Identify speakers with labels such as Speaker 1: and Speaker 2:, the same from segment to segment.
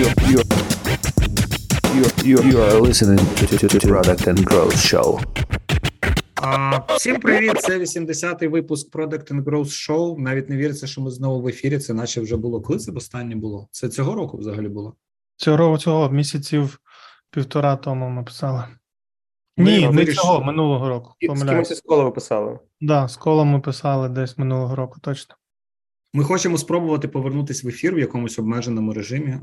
Speaker 1: You, you, you, you are listening to, to, to Product and Growth Show.
Speaker 2: Всім привіт! Це 80-й випуск Product and Growth Show. Навіть не віриться, що ми знову в ефірі. Це наче вже було. Коли це останнє було? Це цього року взагалі було?
Speaker 3: Цього цього місяців півтора тому ми писали.
Speaker 2: Ми
Speaker 3: Ні, не
Speaker 2: вирішили-
Speaker 3: цього минулого року.
Speaker 4: І з
Speaker 3: Помиляюсь.
Speaker 4: кимось із кола ви писали.
Speaker 3: Да, з колом ми писали десь минулого року, точно.
Speaker 2: Ми хочемо спробувати повернутися в ефір в якомусь обмеженому режимі.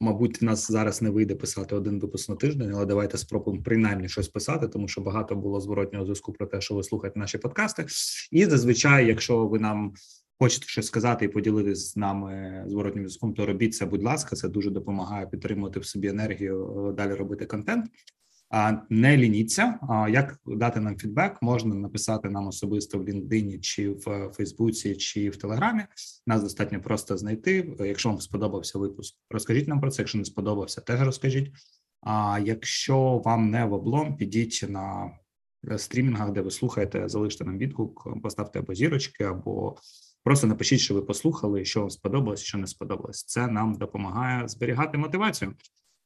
Speaker 2: Мабуть, нас зараз не вийде писати один випуск на тиждень, але давайте спробуємо принаймні щось писати, тому що багато було зворотнього зв'язку про те, що ви слухаєте наші подкасти. І зазвичай, якщо ви нам хочете щось сказати і поділитися з нами зворотнім зв'язком, то робіть це, будь ласка, це дуже допомагає підтримувати в собі енергію, е, далі робити контент. Не лініться. Як дати нам фідбек? Можна написати нам особисто в LinkedIn, чи в Фейсбуці, чи в Телеграмі. Нас достатньо просто знайти. Якщо вам сподобався випуск, розкажіть нам про це. Якщо не сподобався, теж розкажіть. А якщо вам не в облом, підіть на стрімінгах, де ви слухаєте, залиште нам відгук, поставте або зірочки, або просто напишіть, що ви послухали, що вам сподобалось, що не сподобалось. Це нам допомагає зберігати мотивацію.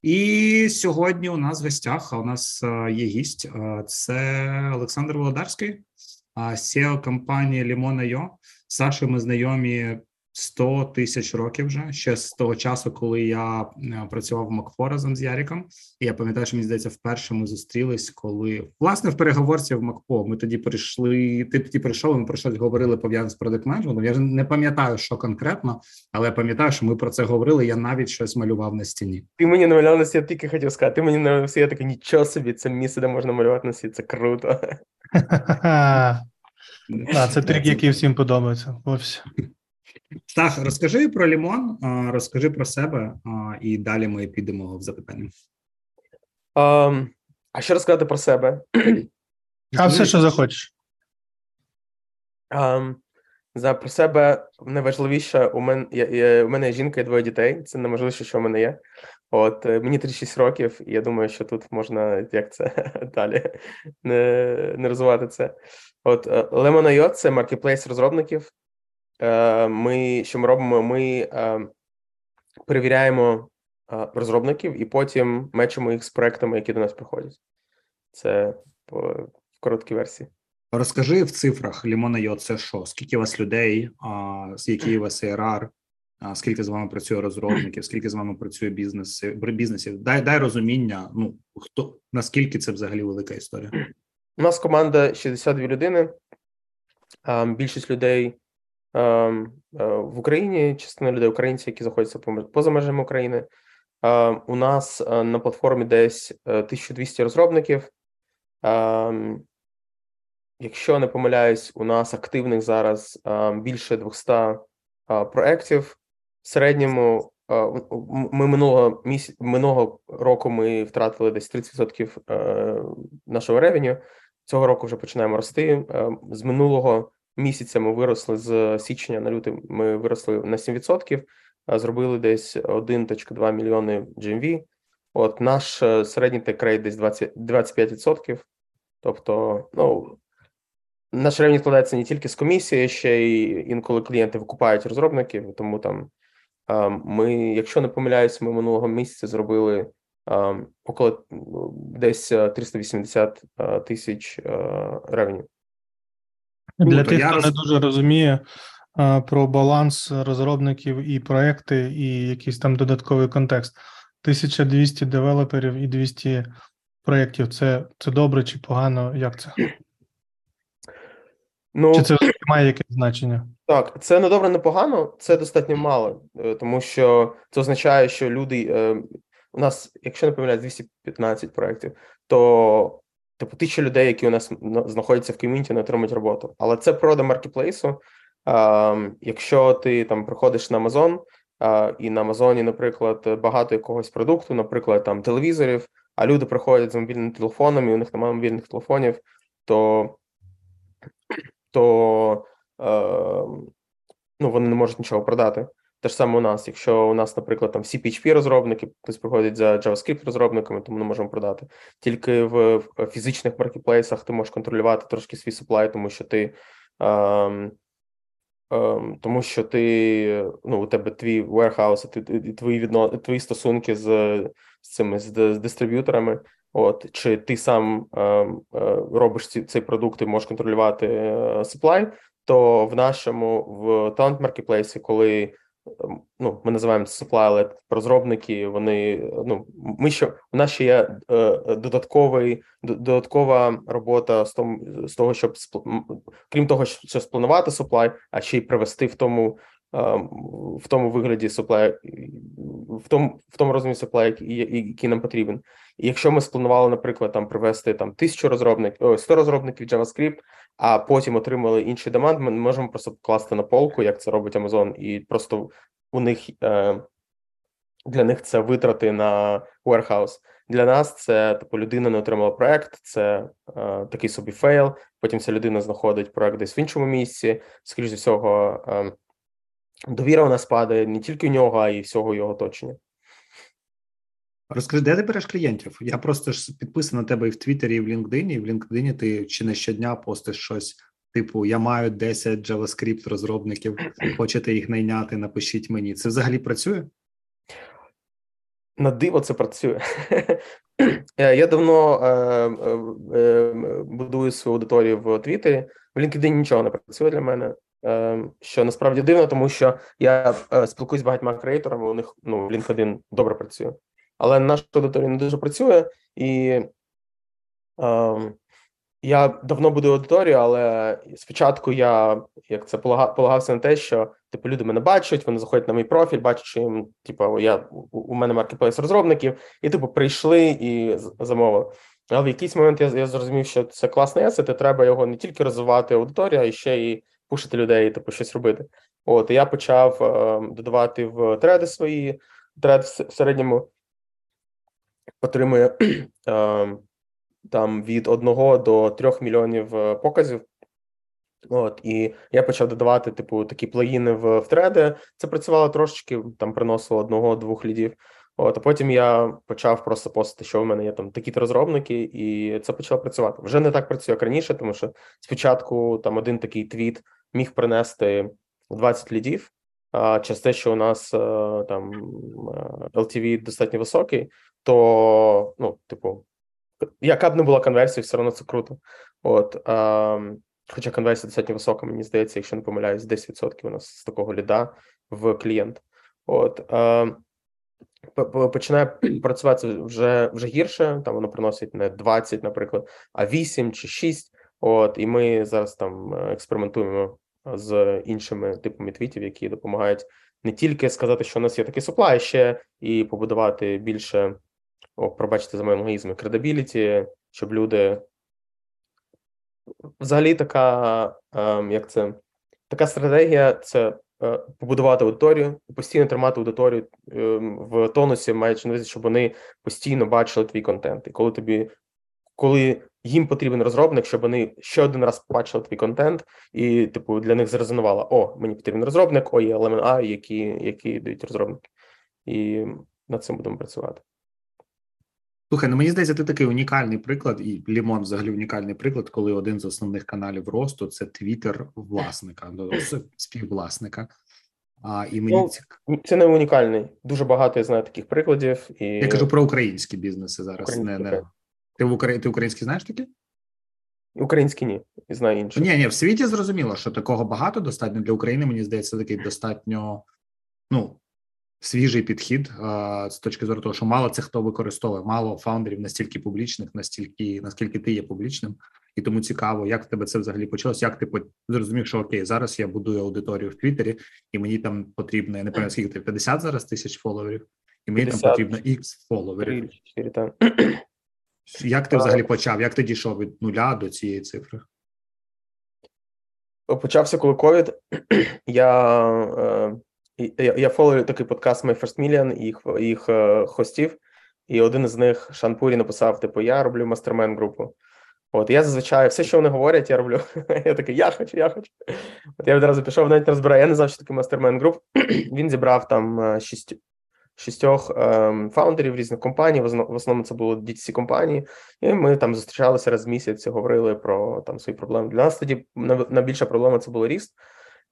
Speaker 2: І сьогодні у нас в гостях а у нас е, є гість. е, Це Олександр Володарський, SEO компанії Limon.io. З ми знайомі 100 тисяч років вже ще з того часу, коли я е, працював в Макфо разом з Яріком. І я пам'ятаю, що мені здається, вперше ми зустрілись, коли власне в переговорці в Макпо. Ми тоді прийшли. Ти тоді прийшов. Ми про щось говорили пов'язане з продакт менеджментом. Я вже не пам'ятаю, що конкретно, але я пам'ятаю, що ми про це говорили. Я навіть щось малював на стіні.
Speaker 4: Ти мені намалював на світ, я тільки хотів сказати. Ти мені намалював на я такий, нічого собі, це місце, де можна малювати на світ, це круто.
Speaker 3: Да, це трик, який всім подобається. Ось.
Speaker 2: Стах, розкажи про лімон, розкажи про себе, і далі ми підемо в запитання.
Speaker 4: Um, а що розказати про себе?
Speaker 3: А все, що захочеш.
Speaker 4: Um, за про себе найважливіше у мене я, я, у мене є жінка і двоє дітей. Це найважливіше, що в мене є. От е, мені 36 років, і я думаю, що тут можна як це далі не, не розвивати це. От е, Lemon.io – це маркетплейс розробників. Е, Ми що ми робимо? Ми е, перевіряємо е, розробників і потім мечимо їх з проектами, які до нас приходять. Це в короткій версії.
Speaker 2: Розкажи в цифрах Лімона.io це що? Скільки у вас людей, з який у вас ARR, скільки з вами працює розробників, скільки з вами працює бізнес, бізнесів? Дай дай розуміння, ну хто наскільки це взагалі велика історія?
Speaker 4: У нас команда 62 людини. Більшість людей в Україні, частина людей українці, які знаходяться по- поза межами України. У нас на платформі десь е, 1200 розробників. Якщо не помиляюсь, у нас активних зараз більше 200 а, проєктів. В середньому ми минулого місяця минулого року ми втратили десь 30% е, нашого ревеню. Цього року вже починаємо рости. Е, З минулого місяця ми виросли з січня на лютий. Ми виросли на 7%, а зробили десь 1,2 мільйони GMV. От наш е, середній текрейт десь 20, 25%. Тобто, ну наш рівень складається не тільки з комісії, ще й інколи клієнти викупають розробників, тому там е, ми, якщо не помиляюсь, ми минулого місяця зробили е, около десь е, 380 е, тисяч ревеню.
Speaker 3: Для
Speaker 2: Круто,
Speaker 3: тих,
Speaker 2: я
Speaker 3: хто
Speaker 2: роз-
Speaker 3: не дуже розуміє а, про баланс розробників і проекти, і якийсь там додатковий контекст. 1200 девелоперів і 200 проєктів. Це, це добре чи погано? Як це?
Speaker 4: Ну
Speaker 3: Чи це має якесь значення?
Speaker 4: Так, це не добре, не погано, це достатньо мало, е, тому що це означає, що люди е, у нас, якщо не помиляюсь, 215 проєктів, то типу тисяча людей, які у нас знаходяться в ком'юніті, не отримують роботу. Але це природа маркетплейсу. Якщо ти там приходиш на Amazon, і на Амазоні, наприклад, багато якогось продукту, наприклад, там телевізорів, а люди приходять з мобільними телефонами, і у них немає мобільних телефонів, то то е, ну, вони не можуть нічого продати. Те ж саме у нас. Якщо у нас, наприклад, там всі PHP розробники, хтось приходить за JavaScript розробниками, то ми можемо продати. Тільки в, фізичних маркетплейсах ти можеш контролювати трошки свій supply, тому що ти е, ем, тому що ти ну, у тебе твій warehouse, ти- твої відно, твої стосунки з, з цими з, з дистриб'юторами. От чи ти сам ем, е, робиш ці, цей продукт і можеш контролювати е, supply, то в нашому в Talent Marketplace, коли ем, ну, ми називаємо supply-led розробники, вони ну ми ще у нас ще є е, е, додатковий додаткова робота з тому з того, щоб крім того, що спланувати supply, а ще й привести в тому ем, в тому вигляді supply, в тому в тому розмірі supply, який, нам потрібен. І якщо ми спланували, наприклад, там привести там тисячу розробників, о, 100 розробників JavaScript, а потім отримали інший demand, ми можемо просто покласти на полку, як це робить Amazon, і просто у них е, для них це витрати на warehouse. Для нас це типу людина не отримала проект, це е, такий собі фейл. Потім ця людина знаходить проект десь в іншому місці. Скоріше за всього, е, довіра у нас падає не тільки у нього, а й всього його оточення.
Speaker 2: Розкажи, де ти береш клієнтів? Я просто ж підписаний на тебе і в Твіттері, і в LinkedIn, і в LinkedIn ти чи не щодня постиш щось. Типу, я маю 10 JavaScript розробників, хочете їх найняти, напишіть мені. Це взагалі працює?
Speaker 4: На диво це працює. Е, Я давно е, е, е, будую свою аудиторію в Твіттері. В LinkedIn нічого не працює для мене. Е, що насправді дивно, тому що я е, спілкуюсь з багатьма креаторами, у них ну, LinkedIn добре працює. Але наша аудиторія не дуже працює, і е, я давно будую аудиторію, але спочатку я як це полага- полагався на те, що типу люди мене бачать, вони заходять на мій профіль, бачать, що їм, типу, я у мене маркетплейс розробників, і типу прийшли і замовили. Але в якийсь момент я, я зрозумів, що це класний есет, і треба його не тільки розвивати аудиторію, а ще і пушити людей, типу, щось робити. От я почав е, додавати в треди свої. Тред в середньому отримує е, там від 1 до 3 мільйонів е, показів. От, і я почав додавати, типу, такі плагіни в, в треди. Це працювало трошечки, там приносило одного-двох лідів. От, а потім я почав просто постити, що в мене є там такі-то розробники, і це почало працювати. Вже не так працює, як раніше, тому що спочатку там один такий твіт міг принести 20 лідів. А через те, що у нас е, там е, LTV достатньо високий, то ну, типу, яка б не була конверсія, все одно це круто. От, а, хоча конверсія достатньо висока, мені здається, якщо не помиляюсь, 10% у нас з такого ліда в клієнт. От, а, починає працювати вже, вже гірше, там воно приносить не 20, наприклад, а 8 чи 6. От, і ми зараз там е, експериментуємо з іншими типами твітів, які допомагають не тільки сказати, що у нас є такий supply, ще і побудувати більше о, пробачте за мої логізми, кредабіліті, щоб люди. Взагалі, така, ем, як це, така стратегія це побудувати аудиторію, постійно тримати аудиторію ем, в тонусі, маючи на увазі, щоб вони постійно бачили твій контент. І коли тобі, коли їм потрібен розробник, щоб вони ще один раз побачили твій контент, і, типу, для них зрезонувало: о, мені потрібен розробник, о, є елемент які, які дають розробники. І над цим будемо працювати.
Speaker 2: Слухай, ну мені здається, ти такий унікальний приклад, і Лімон взагалі унікальний приклад, коли один з основних каналів росту це твіттер власника, ну, співвласника. А, і мені
Speaker 4: Ну,
Speaker 2: цік...
Speaker 4: Це не унікальний. Дуже багато я знаю таких прикладів. І
Speaker 2: Я кажу про українські бізнеси зараз.
Speaker 4: Українські,
Speaker 2: не...
Speaker 4: так.
Speaker 2: Ти в Украї... ти українські знаєш такі?
Speaker 4: українські ні, знаю інші.
Speaker 2: Ні, ні, в світі зрозуміло, що такого багато достатньо для України. Мені здається, такий достатньо ну свіжий підхід з точки зору того, що мало це хто використовує, мало фаундерів настільки публічних, настільки наскільки ти є публічним, і тому цікаво, як в тебе це взагалі почалось. Як ти зрозумів, що окей, зараз я будую аудиторію в Твіттері, і мені там потрібно я не пам'ятаю, скільки ти 50 зараз тисяч фоловерів, і мені
Speaker 4: 50.
Speaker 2: там потрібно X фоловерів.
Speaker 4: Три, чотири, там.
Speaker 2: Як ти
Speaker 4: А.
Speaker 2: взагалі почав? Як ти дійшов від нуля до цієї цифри?
Speaker 4: Почався коли ковід. Я, е, я, я фоловив такий подкаст My First Million, їх, їх е, хостів, і один із них Шан Пурі написав: типу, я роблю мастермен групу. От я зазвичай все, що вони говорять, я роблю. Я такий, я хочу, я хочу. От я відразу пішов, навіть не розбираю. Я не знав, що таке мастермен груп. Він зібрав там е, шість, шістьох ем, фаундерів різних компаній. В основному це були dtc компанії, і ми там зустрічалися раз в місяць, говорили про там свої проблеми. Для нас тоді найбільша проблема це було ріст.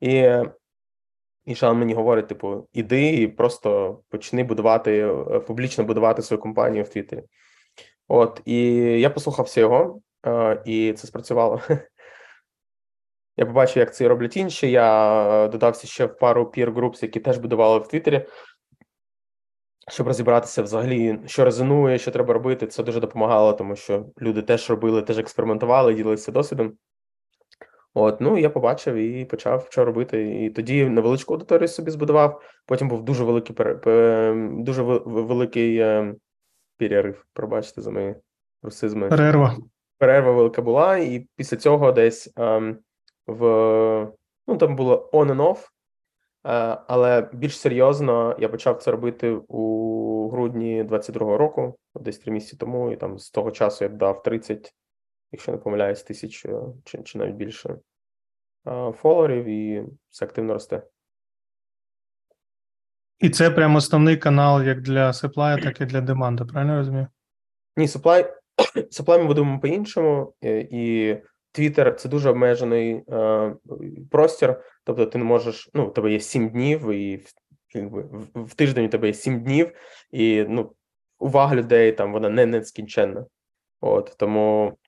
Speaker 4: І, і Шан мені говорить: типу, іди і просто почни будувати, е, публічно будувати свою компанію в Твіттері. От, і я послухався його, е, і це спрацювало. Я побачив, як це роблять інші. Я додався ще в пару peer groups, які теж будували в Твіттері, щоб розібратися взагалі, що резонує, що треба робити. Це дуже допомагало, тому що люди теж робили, теж експериментували, ділилися досвідом. От, ну я побачив і почав що робити. І тоді невеличку аудиторію собі збудував. Потім був дуже великий дуже великий е, перерив. Пробачте за мої русизми.
Speaker 3: Перерва.
Speaker 4: Перерва велика була, і після цього десь ем, в ну там було on and off, е, але більш серйозно я почав це робити у грудні 22-го року, десь три місяці тому, і там з того часу я дав 30, якщо не помиляюсь, тисяч е, чи, чи навіть більше е, фоловерів, і все активно росте.
Speaker 3: І це прямо основний канал як для supply, так і для деманди, правильно розумію?
Speaker 4: Ні, supply, supply ми будемо по-іншому, і Твіттер це дуже обмежений е, простір, тобто ти не можеш. Ну, у тебе є сім днів, і якби, в, тиждень у тебе є сім днів, і ну, увага людей там вона не нескінченна. От тому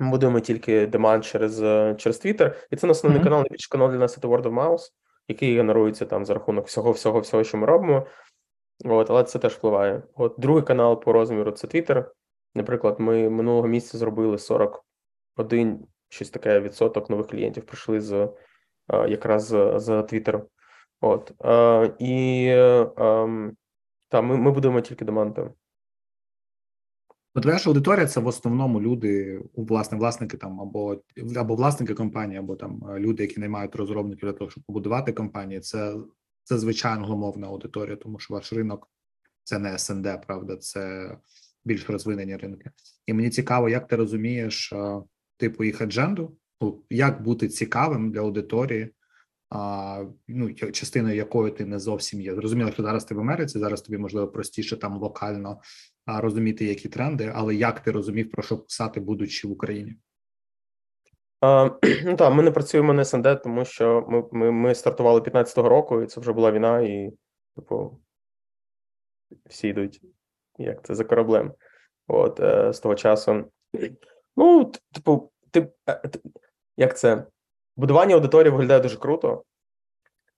Speaker 4: ми будемо тільки демант через е, через Twitter. І це на основний mm-hmm. канал, найбільший канал для нас це Word of Mouse, який генерується там за рахунок всього, всього, всього, що ми робимо. От, але це теж впливає. От другий канал по розміру це Twitter. Наприклад, ми минулого місяця зробили 40 один щось таке відсоток нових клієнтів прийшли з якраз з, з Twitter. От і ем, та ми ми будемо тільки демантом.
Speaker 2: От ваша аудиторія це в основному люди, власне, власники там або або власники компанії, або там люди, які наймають розробників для того, щоб побудувати компанії. Це це звичайно англомовна аудиторія, тому що ваш ринок це не СНД, правда, це більш розвинені ринки. І мені цікаво, як ти розумієш типу їх адженду, ну, як бути цікавим для аудиторії, а, ну, частиною якої ти не зовсім є. Зрозуміло, що зараз ти в Америці, зараз тобі можливо простіше там локально розуміти, які тренди, але як ти розумів, про що писати, будучи в Україні?
Speaker 4: Ну так, ми не працюємо на СНД, тому що ми ми, ми стартували 15-го року, і це вже була війна, і типу всі йдуть як це за кораблем. От е, з того часу. Ну, типу, ти е, як це? Будування аудиторії виглядає дуже круто,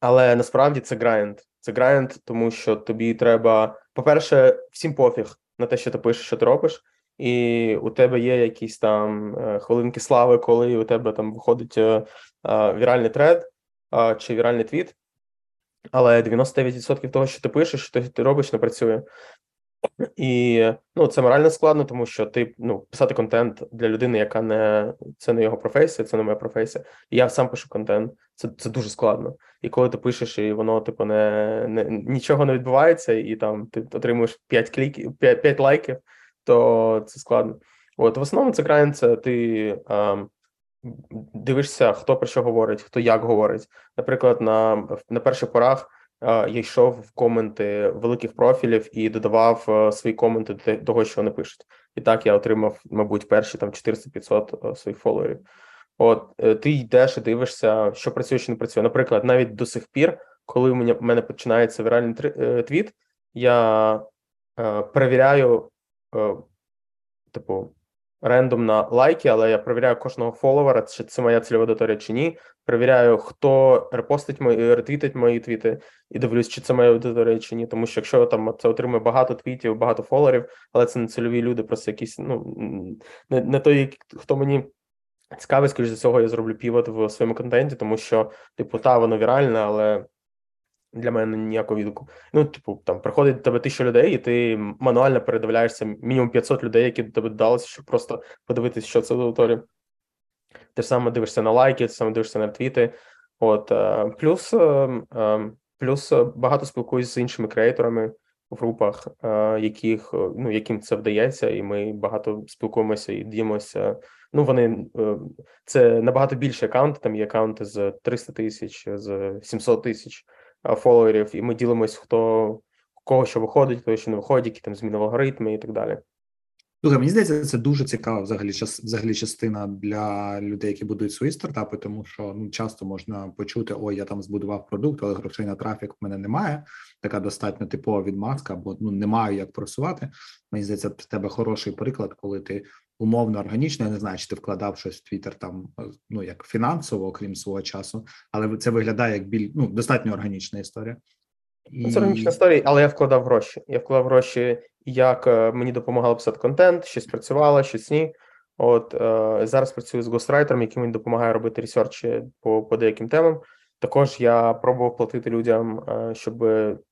Speaker 4: але насправді це грайнд. Це грайнд, тому що тобі треба, по-перше, всім пофіг на те, що ти пишеш, що ти робиш, і у тебе є якісь там е, хвилинки слави, коли у тебе там виходить е, віральний тред чи віральний твіт. Але 99% того, що ти пишеш, що ти робиш, не працює. І ну це морально складно, тому що ти ну писати контент для людини, яка не це не його професія, це не моя професія. І я сам пишу контент. Це це дуже складно. І коли ти пишеш, і воно типу не, не нічого не відбувається, і там ти отримуєш 5 кліків, 5, 5 лайків, то це складно. От в основному це грайн, це ти а, дивишся, хто про що говорить, хто як говорить. Наприклад, на на перших порах я йшов в коменти великих профілів і додавав е, свої коменти до того, що вони пишуть. І так я отримав, мабуть, перші там 400-500 е, своїх фоловерів. От е, ти йдеш і дивишся, що працює, що не працює. Наприклад, навіть до сих пір, коли у мене в мене починається віральний твіт, я перевіряю, типу, рендом на лайки, але я перевіряю кожного фоловера, чи це моя цільова аудиторія чи ні. Перевіряю, хто репостить мої ретвітить мої твіти, і дивлюсь, чи це моя аудиторія чи ні. Тому що якщо там це отримує багато твітів, багато фоловерів, але це не цільові люди, просто якісь ну не, не той, хто мені. Цікавий, скоріш за цього, я зроблю півот в своєму контенті, тому що, типу, та воно віральне, але для мене ніякого відгуку. Ну, типу, там приходить до тебе тисяча людей, і ти мануально передивляєшся мінімум 500 людей, які до тебе додалися, щоб просто подивитися, що це за аудиторія. Ти ж саме дивишся на лайки, ти саме дивишся на твіти. От е, плюс е, е, плюс багато спілкуюся з іншими креаторами в групах, яких ну яким це вдається, і ми багато спілкуємося і діємося. Ну вони це набагато більше аккаунти. Там є аккаунти з 300 тисяч, з 700 тисяч фоловерів, і ми ділимось, хто кого що виходить, хто що не виходить, які там зміни алгоритми і так далі.
Speaker 2: Слухай, мені здається, це дуже цікава взагалі час, взагалі частина для людей, які будують свої стартапи, тому що ну часто можна почути: ой, я там збудував продукт, але грошей на трафік в мене немає. Така достатньо типова відмазка, бо ну не маю як просувати. Мені здається, в тебе хороший приклад, коли ти умовно органічно, я не знаю, чи ти вкладав щось в Твіттер там ну як фінансово, окрім свого часу, але це виглядає як біль ну достатньо органічна історія.
Speaker 4: І... Це органічна історія, але я вкладав гроші. Я вкладав гроші, як е, мені допомагало писати контент, щось працювало, щось ні. От е, зараз працюю з гострайтером, який мені допомагає робити ресерчі по по деяким темам. Також я пробував платити людям, е, щоб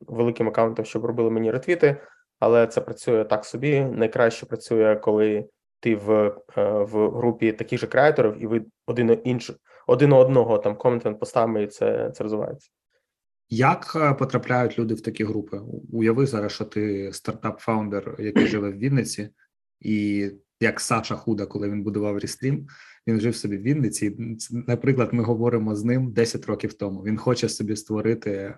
Speaker 4: великим аккаунтам, щоб робили мені ретвіти, але це працює так собі. Найкраще працює, коли ти в е, в групі таких же креаторів, і ви один інш, один одного там контент постами, і це, це розвивається.
Speaker 2: Як е, потрапляють люди в такі групи? Уяви зараз, що ти стартап-фаундер, який живе в Вінниці, і як Саша Худа, коли він будував Рістрім, він жив собі в Вінниці. Наприклад, ми говоримо з ним 10 років тому. Він хоче собі створити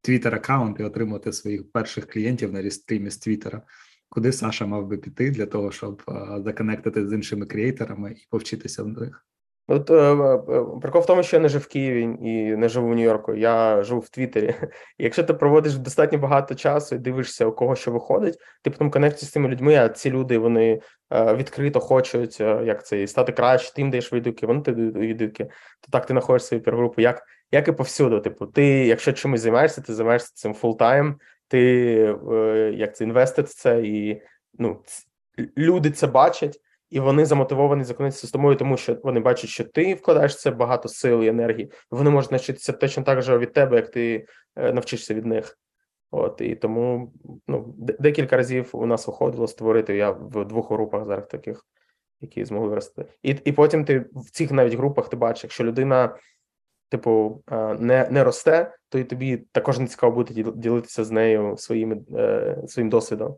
Speaker 2: твіттер аккаунт і отримати своїх перших клієнтів на Рістрімі з Твіттера. Куди Саша мав би піти для того, щоб законектити з іншими креаторами і повчитися в них?
Speaker 4: От е, е, прикол в тому, що я не жив в Києві і не живу в Нью-Йорку. Я живу в Твіттері. І Якщо ти проводиш достатньо багато часу і дивишся, у кого що виходить, ти потім конекті з цими людьми, а ці люди вони е, відкрито хочуть як це стати краще, ти їм даєш відгуки, вони ти відгуки. То так ти знаходиш свою peer групу. Як як і повсюду. Типу, ти, якщо чимось займаєшся, ти займаєшся цим full-time, ти як це інвестиш в це, і ну люди це бачать і вони замотивовані законектитися з тобою, тому що вони бачать, що ти вкладаєш це багато сил і енергії. Вони можуть навчитися точно так же від тебе, як ти е, навчишся від них. От і тому ну декілька разів у нас виходило створити. Я в двох групах зараз таких, які змогли вирости. І і потім ти в цих навіть групах ти бачиш, якщо людина, типу, е, не не росте, то і тобі також не цікаво буде ділитися з нею своїми е, своїм досвідом.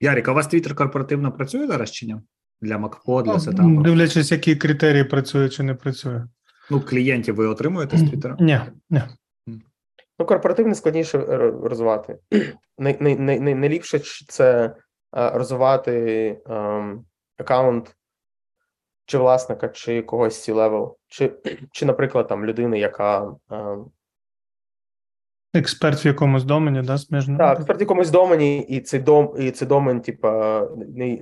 Speaker 2: Ярік, а у вас твіттер корпоративно працює зараз чи ні? Для МакПо, для сетапу?
Speaker 3: Дивлячись, які критерії працює чи не працює.
Speaker 2: Ну, клієнтів ви отримуєте з Твіттера?
Speaker 3: Ні, ні.
Speaker 4: Ну, корпоративне складніше розвивати. Найліпше це розвивати ем, аккаунт чи власника, чи когось C-level, чи, чи, наприклад, там людини, яка
Speaker 3: Експерт в якомусь домені, да, сміжно?
Speaker 4: Так, експерт в якомусь домені, і цей дом, і цей домен, типа,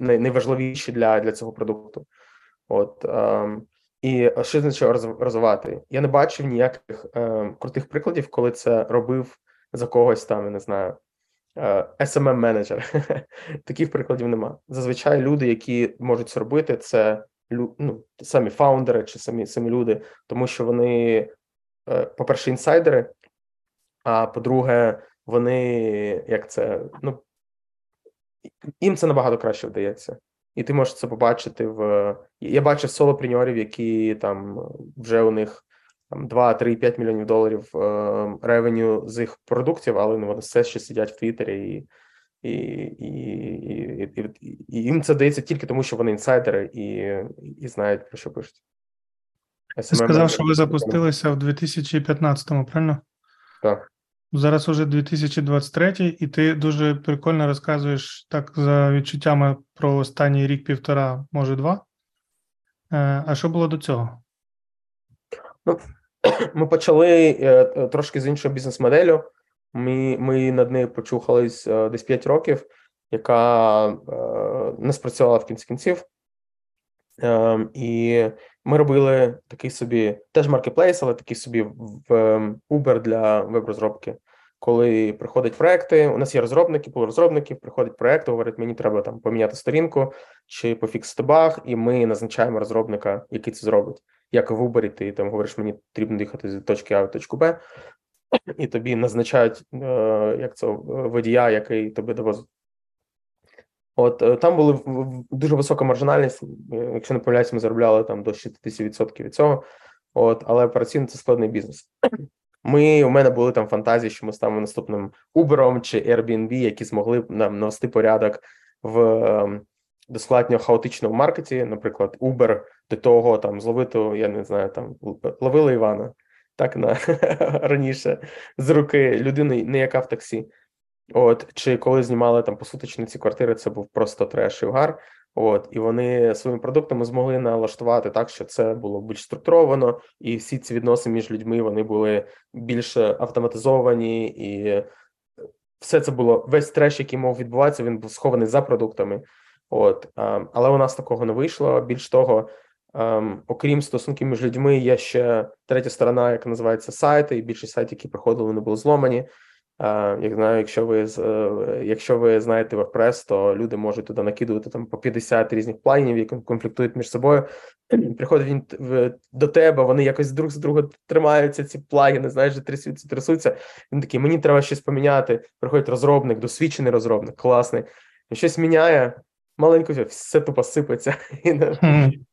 Speaker 4: найважливіший для для цього продукту. От ем, і що значить розвивати? Я не бачив ніяких ем, крутих прикладів, коли це робив за когось там, я не знаю, е, smm менеджер Таких прикладів нема. Зазвичай люди, які можуть це робити, це ну, самі фаундери чи самі самі люди, тому що вони, е, по-перше, інсайдери. А по-друге, вони як це ну їм це набагато краще вдається, і ти можеш це побачити в я бачив солопреньорів, які там вже у них там 2, 3, 5 мільйонів доларів е, ревеню з їх продуктів, але ну, вони все ще сидять в Твіттері і. І і, і, і, і їм це дається тільки тому, що вони інсайдери і і знають про що пишуть.
Speaker 3: Ти сказав, що ви запустилися в 2015-му, правильно?
Speaker 4: Так.
Speaker 3: Зараз уже 2023, і ти дуже прикольно розказуєш так за відчуттями про останній рік-півтора, може два. Е, а що було до цього?
Speaker 4: Ну, Ми почали е, трошки з іншою бізнес-моделлю. Ми ми над нею почухались е, десь 5 років, яка не спрацювала в кінці кінців. І ми робили такий собі теж маркетплейс, але такий собі в Uber для веб-розробки коли приходять проекти, у нас є розробники, пул розробників, приходить проект, говорить, мені треба там поміняти сторінку чи пофіксити баг, і ми назначаємо розробника, який це зробить. Як в Uber, ти там говориш, мені потрібно їхати з точки А в точку Б, і тобі назначають е, як це водія, який тобі довозить. От е, там були дуже висока маржинальність. Е, якщо не помиляюсь, ми заробляли там до 60% від цього. От, але операційно це складний бізнес. Ми у мене були там фантазії, що ми станемо наступним Uber чи Airbnb, які змогли нам навести порядок в ем, достатньо хаотичному маркеті. Наприклад, Uber до того там зловити, я не знаю, там ловили Івана так на раніше з руки людини, не яка в таксі. От, чи коли знімали там посуточні ці квартири, це був просто треш і угар. От, і вони своїми продуктами змогли налаштувати так, що це було більш структуровано, і всі ці відносини між людьми вони були більш автоматизовані, і все це було весь треш, який мав відбуватися, він був схований за продуктами. От, але у нас такого не вийшло. Більш того, ем, окрім стосунків між людьми, є ще третя сторона, яка називається сайти, і більшість сайтів, які приходили, вони були зломані. Як знаю, якщо ви е, якщо ви знаєте WordPress, то люди можуть туди накидувати там по 50 різних планів, які конфліктують між собою. Приходить він в, до тебе, вони якось друг з друга тримаються. Ці плагіни, знаєш, трясуться, трясуться. Він такий, мені треба щось поміняти. Приходить розробник, досвідчений розробник, класний. Щось міняє, маленько все тупо сипеться.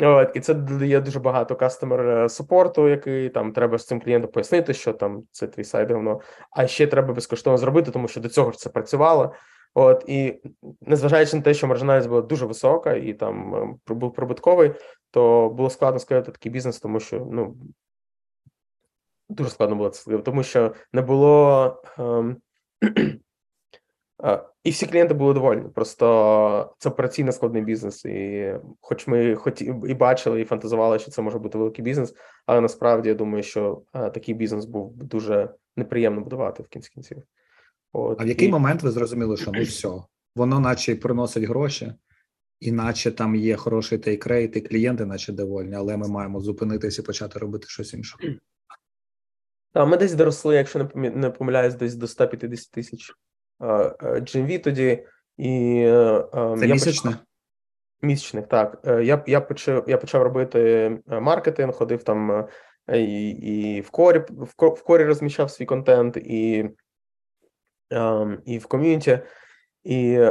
Speaker 4: От, І це додає дуже багато кастомер супорту, який там треба з цим клієнтом пояснити, що там це твій сайт говно, а ще треба безкоштовно зробити, тому що до цього ж це працювало. От і незважаючи на те, що маржинальність була дуже висока і там е, був прибутковий, то було складно сказати такий бізнес, тому що ну дуже складно було це тому що не було. Ем, і всі клієнти були довольні. Просто це операційно складний бізнес. І хоч ми хоті і бачили, і фантазували, що це може бути великий бізнес, але насправді я думаю, що такий бізнес був дуже неприємно будувати в кінці кінців.
Speaker 2: От, А в який і... момент ви зрозуміли, що ну все, воно наче приносить гроші, і наче там є хороший take rate, і клієнти, наче довольні, але ми маємо зупинитися і почати робити щось інше.
Speaker 4: Так, ми десь доросли, якщо не помиляюсь, десь до 150 тисяч GMV тоді, і
Speaker 2: Це я місячне? Почав...
Speaker 4: Місячних, так. Е, я я, почав я почав робити е, маркетинг, ходив там е, і і в корі в корі розміщав свій контент, і і в ком'юніті. І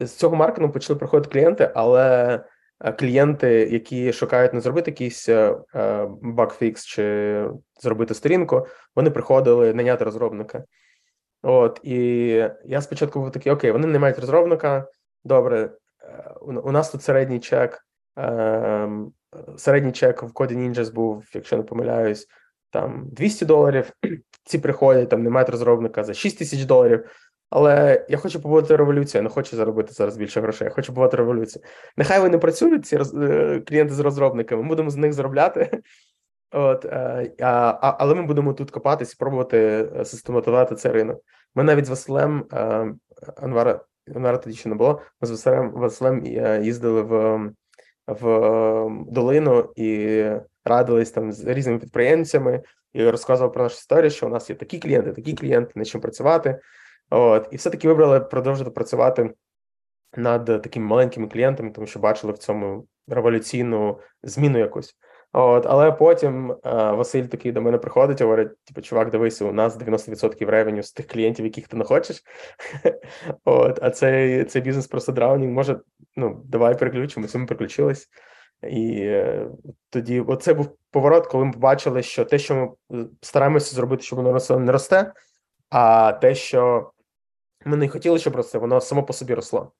Speaker 4: з цього маркетингу почали приходити клієнти, але клієнти, які шукають не зробити якийсь багфікс чи зробити сторінку, вони приходили наняти розробника. От і я спочатку був такий: окей, вони не мають розробника. Добре, е, у нас тут середній чек. Ем, середній чек в коді Ninjas був, якщо не помиляюсь, там 200 доларів. Ці приходять, там не мають розробника за 6 тисяч доларів. Але я хочу побувати революцію, я не хочу заробити зараз більше грошей. Я хочу побувати революцію. Нехай вони працюють, ці роз... Е, клієнти з розробниками. Ми будемо з них заробляти. От, е, а, Але ми будемо тут копатись і пробувати систематизувати цей ринок. Ми навіть з Василем е, Анвара Анвара тоді ще не було. Ми з Василем Василем е, їздили в в долину і радились там з різними підприємцями і розказував про нашу історію, що у нас є такі клієнти, такі клієнти, над чим працювати. От і все таки вибрали продовжити працювати над такими маленькими клієнтами, тому що бачили в цьому революційну зміну якусь. От, Але потім а, Василь такий до мене приходить говорить: типу, чувак, дивися, у нас 90% ревеню з тих клієнтів, яких ти не хочеш. От, А цей цей бізнес просто драунінг може, ну, давай переключимося, ми переключились. І е, тоді оце був поворот, коли ми побачили, що те, що ми е, стараємося зробити, щоб воно росло, не росте, а те, що ми не хотіли, щоб росте, воно само по собі росло.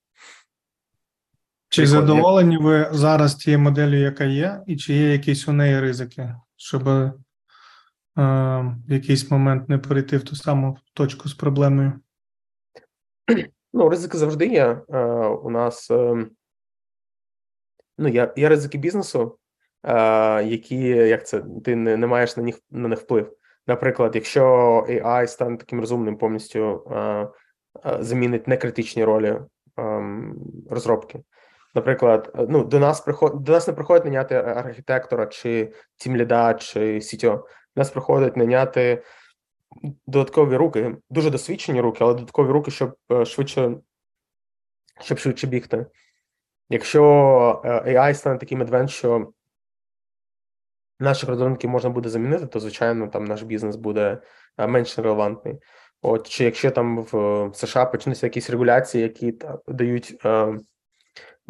Speaker 3: Чи задоволені ви зараз тією моделлю, яка є, і чи є якісь у неї ризики, щоб е, в якийсь момент не перейти в ту саму точку з проблемою?
Speaker 4: Ну, ризики завжди є. Е, у нас е, ну, є, є ризики бізнесу, е, які як це ти не, не маєш на них на них вплив. Наприклад, якщо AI стане таким розумним, повністю е, е, замінить некритичні ролі ем, розробки. Наприклад, е, ну до нас приход до нас не приходить наняти архітектора чи тімліда, чи сітьо. До нас приходить наняти додаткові руки, дуже досвідчені руки, але додаткові руки, щоб е, швидше щоб швидше бігти. Якщо е, AI стане таким адвент, що наші розробників можна буде замінити, то звичайно там наш бізнес буде менш релевантний. От чи якщо там в США почнуться якісь регуляції, які дають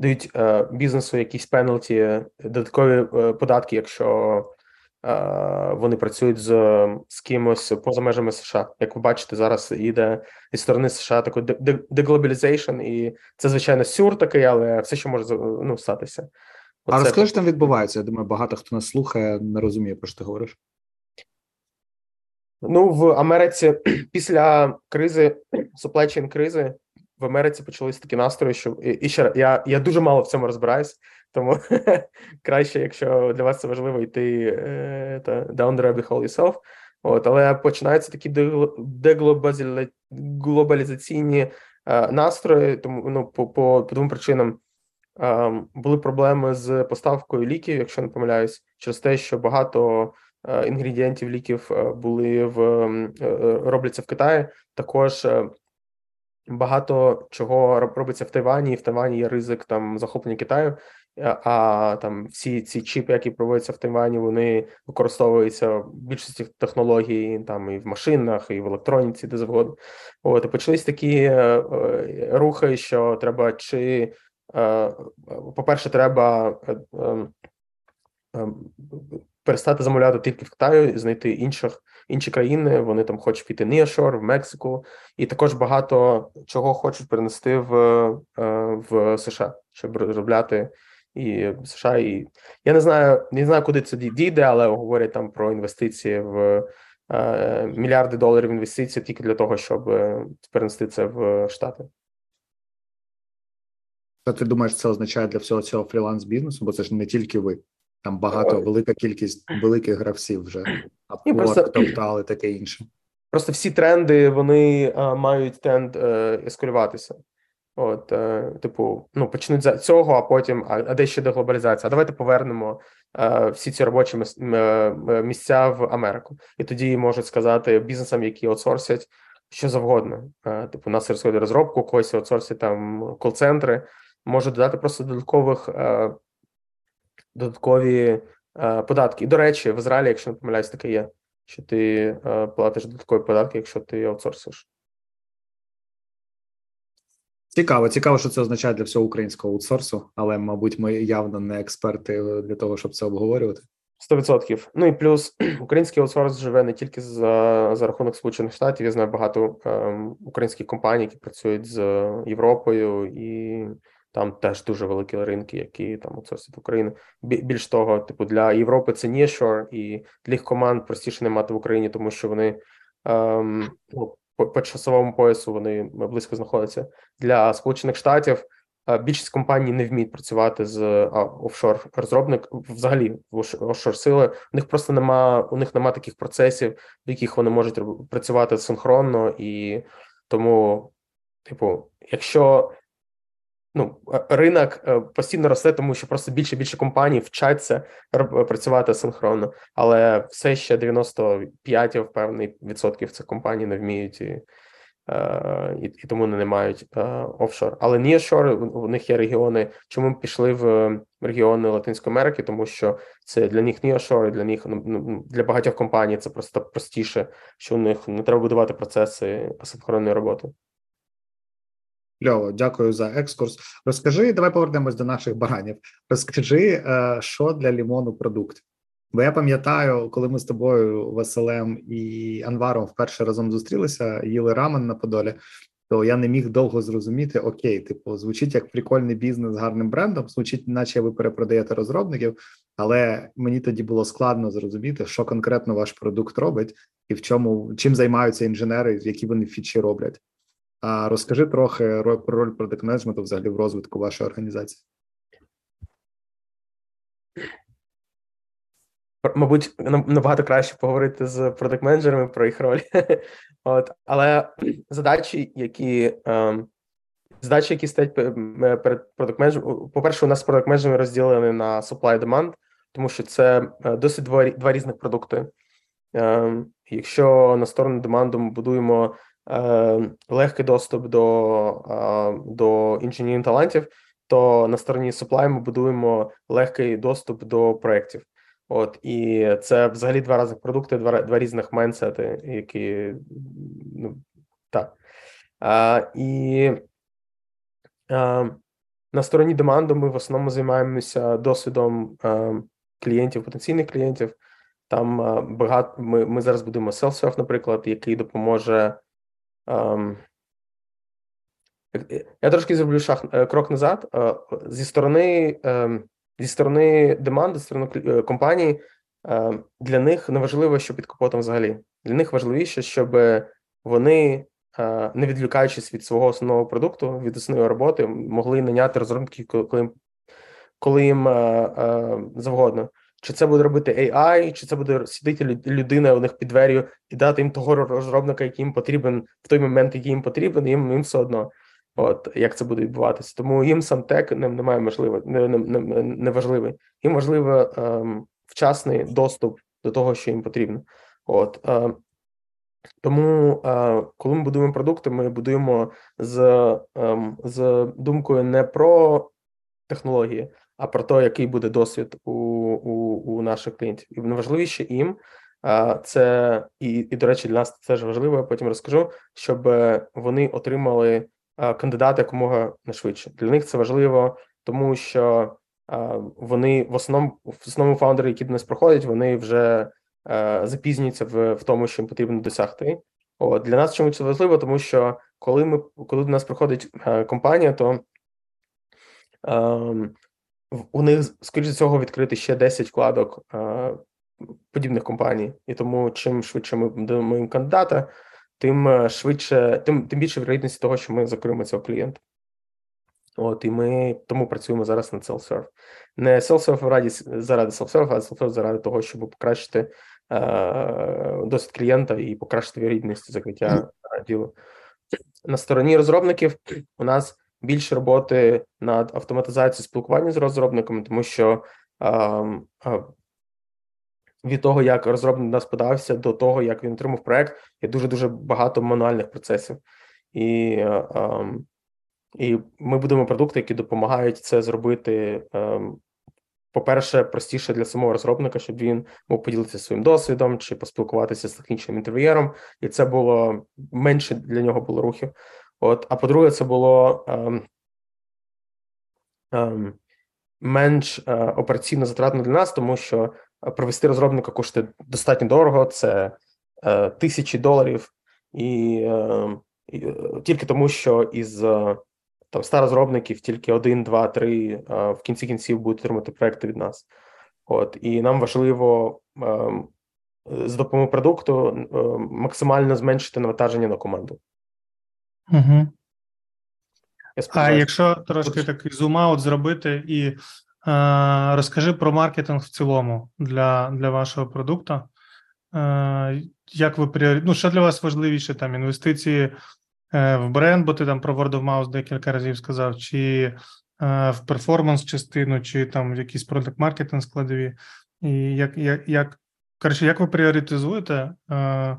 Speaker 4: дають е, бізнесу якісь пеналті, додаткові е, податки, якщо е, вони працюють з з кимось поза межами США. Як ви бачите, зараз іде зі сторони США такий deglobalization, і це звичайно сюр такий, але все, що може ну, статися.
Speaker 2: Оце а розкажи, що там відбувається. Я думаю, багато хто нас слухає, не розуміє, про що ти говориш.
Speaker 4: Ну, в Америці після кризи, supply chain кризи, в Америці почались такі настрої, що і, і ще я, я дуже мало в цьому розбираюсь, тому краще, якщо для вас це важливо, йти е, та down the rabbit hole yourself. От, але починаються такі деглобалізаційні е, настрої, тому ну по, по, по двом причинам. Е, були проблеми з поставкою ліків, якщо не помиляюсь, через те, що багато е, інгредієнтів ліків е, були в робляться в Китаї. Також багато чого робиться в Тайвані, і в Тайвані є ризик там захоплення Китаю. А там всі ці чіпи, які проводяться в Тайвані, вони використовуються в більшості технологій, там і в машинах, і в електроніці, де завгодно. От і почались такі е, е, рухи, що треба чи, е, по-перше, треба е, ем, ем, перестати замовляти тільки в Китаю, знайти інших інші країни. Вони там хочуть піти Nearshore, в Мексику, і також багато чого хочуть перенести в, е, в США, щоб розробляти і США. І я не знаю, не знаю, куди це дійде, але говорять там про інвестиції в е, мільярди доларів інвестицій тільки для того, щоб е, перенести це в Штати.
Speaker 2: Що ти думаєш, це означає для всього цього фріланс бізнесу? Бо це ж не тільки ви. Там багато велика кількість великих гравців вже Upwork, Total і таке інше.
Speaker 4: Просто всі тренди вони а, мають тренд е, ескалюватися. От, е, типу, ну почнуть за цього, а потім а, а де ще до глобалізації? А давайте повернемо е, всі ці робочі місця в Америку, і тоді можуть сказати бізнесам, які аутсорсять, що завгодно. Е, типу, нас розходить розробку, когось аутсорсять там кол-центри, можуть додати просто додаткових е, додаткові е, податки. І до речі, в Ізраїлі, якщо не помиляюсь, таке є, що ти е, платиш додаткові податки, якщо ти аутсорсиш.
Speaker 2: Цікаво, цікаво, що це означає для всього українського аутсорсу, але, мабуть, ми явно не експерти для того, щоб це обговорювати.
Speaker 4: 100%. Ну і плюс український аутсорс живе не тільки за за рахунок Сполучених Штатів. Я знаю багато ем, українських компаній, які працюють з Європою і там теж дуже великі ринки, які там аутсорсять Україну. Більш того, типу для Європи це nearshore, і для їх команд простіше не мати в Україні, тому що вони ем, ну, по, по часовому поясу вони близько знаходяться для Сполучених Штатів. Е, більшість компаній не вміють працювати з офшор розробник взагалі в офшор сили. У них просто нема у них нема таких процесів, в яких вони можуть працювати синхронно, і тому, типу, якщо ну, ринок е, постійно росте, тому що просто більше більше компаній вчаться працювати синхронно, але все ще 95, я впевнений, відсотків цих компаній не вміють і е, і, і тому не мають е, офшор. Але nearshore, у них є регіони. Чому пішли в регіони Латинської Америки? Тому що це для них nearshore, для них ну, ну, для багатьох компаній це просто простіше, що у них не треба будувати процеси асинхронної роботи.
Speaker 2: Льово, дякую за екскурс. Розкажи, давай повернемось до наших баранів. Розкажи, е, що для лімону продукт. Бо я пам'ятаю, коли ми з тобою, Василем і Анваром вперше разом зустрілися, їли рамен на Подолі, то я не міг довго зрозуміти: окей, типу, звучить як прикольний бізнес з гарним брендом, звучить, наче ви перепродаєте розробників, але мені тоді було складно зрозуміти, що конкретно ваш продукт робить і в чому чим займаються інженери, які вони фічі роблять. А розкажи трохи про роль продакт менеджменту взагалі в розвитку вашої організації.
Speaker 4: Мабуть, набагато краще поговорити з продакт менеджерами про їх роль. От, Але задачі, які ем, задачі, які стоять перед продакт менеджером, по-перше, у нас продакт менеджери розділені на supply і demand, тому що це е, досить два два різних продукти. Ем, Якщо на сторону деманду ми будуємо легкий доступ до е, до інженерів талантів, то на стороні supply ми будуємо легкий доступ до проєктів. От і це взагалі два різних продукти, два два різних майнсети, які ну так. А, І а, на стороні деманду ми в основному займаємося досвідом а, клієнтів, потенційних клієнтів. Там багато ми ми зараз будемо self-serve, наприклад, який допоможе Ем, я трошки зроблю шаг е, крок назад. Е, зі сторони ем, зі сторони деманди, зі сторони е, компанії, ем, для них не важливо, що під капотом взагалі. Для них важливіше, щоб вони, не відвлікаючись від свого основного продукту, від основної роботи, могли наняти розробників, коли- їм, коли їм завгодно. Чи це буде робити AI, чи це буде сидіти лю- людина у них під дверю і дати їм того розробника, який їм потрібен в той момент, який їм потрібен, їм, їм все одно. От як це буде відбуватися. Тому їм сам тек не, немає можливо, не, не, не, важливий. Їм важливий ем, вчасний доступ до того, що їм потрібно. От е, тому, е, коли ми будуємо продукти, ми будуємо з, ем, з думкою не про технології, а про те, який буде досвід у, у, у наших клієнтів. І найважливіше їм це і, і, до речі, для нас це теж важливо. Я потім розкажу, щоб е, вони отримали е, кандидата якомога не швидше. Для них це важливо, тому що е, вони в основному в основному фаундери, які до нас проходять, вони вже запізнюються в, в тому, що їм потрібно досягти. От для нас чому це важливо, тому що коли ми коли до нас приходить компанія, то ем, у них скоріше всього відкрити ще 10 вкладок е, подібних компаній, і тому чим швидше ми даємо їм кандидата, тим е, швидше, тим тим більше вірогідності того, що ми закриємо цього клієнта. От і ми тому працюємо зараз над self-serve. Не self-serve раді заради self-serve, а self-serve заради того, щоб покращити е, досвід клієнта і покращити вірогідність закриття е, ділу. На стороні розробників у нас більше роботи над автоматизацією спілкування з розробниками, тому що ем, е, від того, як розробник нас подався, до того, як він отримав проект, є дуже дуже багато мануальних процесів. І, е, ем, і ми будемо продукти, які допомагають це зробити. ем, По-перше, простіше для самого розробника, щоб він мог поділитися своїм досвідом чи поспілкуватися з технічним інтерв'єром, і це було менше для нього було рухів. От, а по-друге, це було ем, ем, менш е, операційно затратно для нас, тому що е, провести розробника коштує достатньо дорого, це е, тисячі доларів, і, е, і тільки тому, що із е, там 100 розробників тільки один, два, три е, в кінці кінців будуть отримати проекти від нас. От і нам важливо ем, з допомогою продукту е, максимально зменшити навантаження на команду.
Speaker 3: Угу.
Speaker 4: Я
Speaker 3: А якщо трошки такий зум-аут зробити і е, розкажи про маркетинг в цілому для, для вашого продукту. Е, як ви пріорі... ну, що для вас важливіше, там інвестиції е, в бренд, бо ти там про word of mouth декілька разів сказав, чи е, в перформанс частину, чи там в якийсь продакт маркетинг складові. І як, як, як, коротше, як ви пріоритизуєте, е,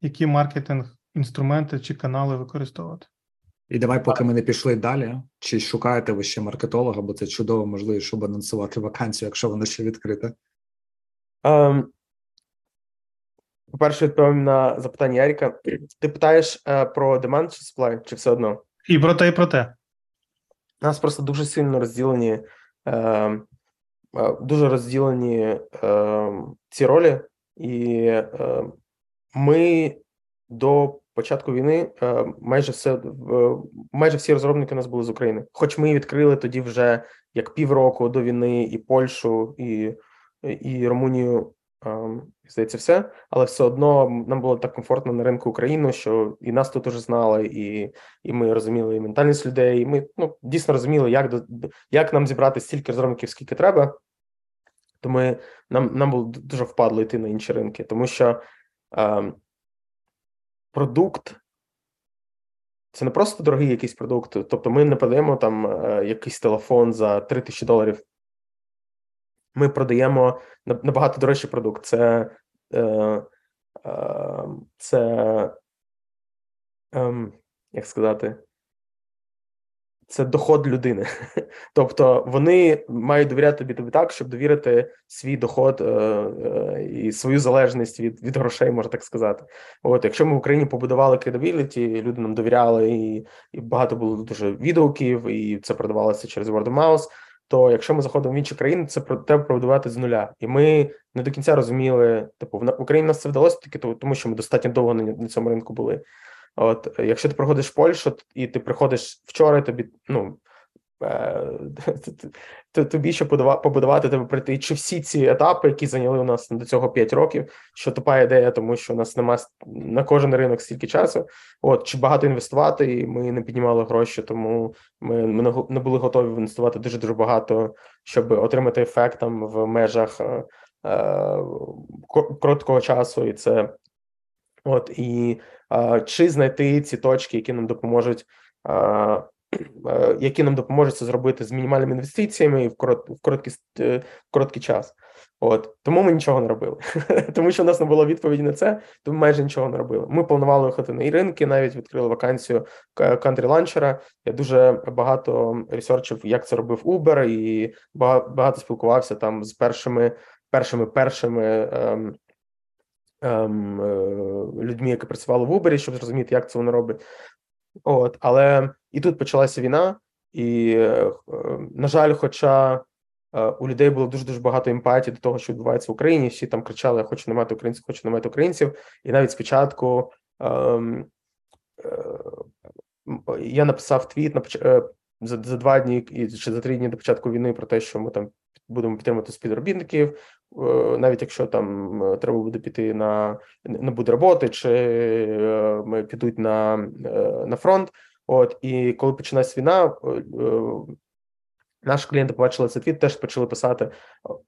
Speaker 3: які маркетинг інструменти чи канали використовувати?
Speaker 2: І давай, поки ми не пішли далі, чи шукаєте ви ще маркетолога, бо це чудова можливість, щоб анонсувати вакансію, якщо вона ще відкрита.
Speaker 4: Ем, по-перше, відповім на запитання Яріка. Ти питаєш е, про demand чи supply, чи все одно?
Speaker 3: І про те, і про те.
Speaker 4: У нас просто дуже сильно розділені, е, е, дуже розділені е, ці ролі, і ми до початку війни е, майже все в- майже всі розробники у нас були з України. Хоч ми відкрили тоді вже як півроку до війни і Польщу, і, і Румунію. ем, Здається, все, але все одно нам було так комфортно на ринку України, що і нас тут уже знали, і і ми розуміли і ментальність людей. І ми ну дійсно розуміли, як до як нам зібрати стільки розробників, скільки треба. То ми нам нам було дуже впадло йти на інші ринки, тому що е, продукт це не просто дорогий якийсь продукт. Тобто, ми не продаємо там е, якийсь телефон за 3 тисячі доларів. Ми продаємо набагато дорожчий продукт. Це, е, е, це ем, як сказати, це доход людини. Тобто вони мають довіряти тобі тобі так, щоб довірити свій доход е, е, і свою залежність від, від грошей, можна так сказати. От, якщо ми в Україні побудували credibility, люди нам довіряли, і, і багато було дуже відгуків, і це продавалося через word of mouth, то якщо ми заходимо в інші країни, це про треба побудувати з нуля. І ми не до кінця розуміли, типу, в Україні нас це вдалося тільки тому- що ми достатньо довго на цьому ринку були. От, якщо ти приходиш в Польщу і ти приходиш вчора, тобі ну е, тобі ще побудувати тебе прийти. Чи всі ці етапи, які зайняли у нас до цього 5 років, що тупа ідея, тому що у нас нема на кожен ринок стільки часу. От чи багато інвестувати, і ми не піднімали гроші, тому ми, ми не були готові інвестувати дуже дуже багато, щоб отримати ефект там в межах е, е, короткого часу, і це от і е, чи знайти ці точки, які нам допоможуть. е, е, Які нам допоможуть це зробити з мінімальними інвестиціями і в корот, в короткий е, в короткий час, от тому ми нічого не робили, тому що в нас не було відповіді на це, тому майже нічого не робили. Ми планували виходити на ринки, навіть відкрили вакансію кантрі ланчера. Я дуже багато ресерчив, як це робив Uber, і багато спілкувався там з першими першими першими ем, людьми, які працювали в Uber, щоб зрозуміти, як це вони роблять. От, але і тут почалася війна, і, е, е, на жаль, хоча е, у людей було дуже дуже багато емпатії до того, що відбувається в Україні, всі там кричали: Я хочу мати українців, хочу не мати українців. І навіть спочатку ем, е, я написав твіт на е, за, за два дні чи за три дні до початку війни про те, що ми там будемо підтримувати співробітників, е, навіть якщо там е, треба буде піти на не буде роботи, чи е, ми підуть на, на фронт. От і коли починається війна, наші клієнти побачили цей твіт, теж почали писати: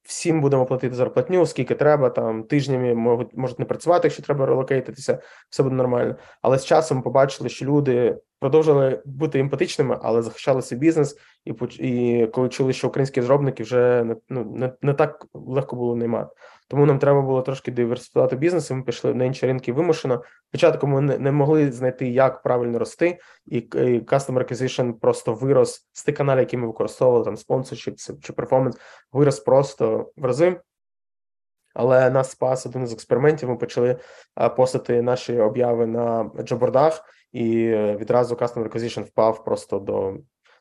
Speaker 4: всім будемо платити зарплатню, скільки треба, там тижнями можуть можуть не працювати, якщо треба релокейтитися, все буде нормально. Але з часом побачили, що люди продовжили бути емпатичними, але захищали свій бізнес, і і коли чули, що українські розробники вже не ну не, не так легко було наймати. Тому нам треба було трошки диверсифікувати бізнес. і Ми пішли на інші ринки вимушено. Спочатку ми не, могли знайти, як правильно рости, і, Customer Acquisition просто вирос з тих каналів, які ми використовували, там спонсоршіп чи перформанс, вирос просто в рази. Але нас спас один з експериментів. Ми почали а, постити наші обяви на джобордах, і відразу Customer Acquisition впав просто до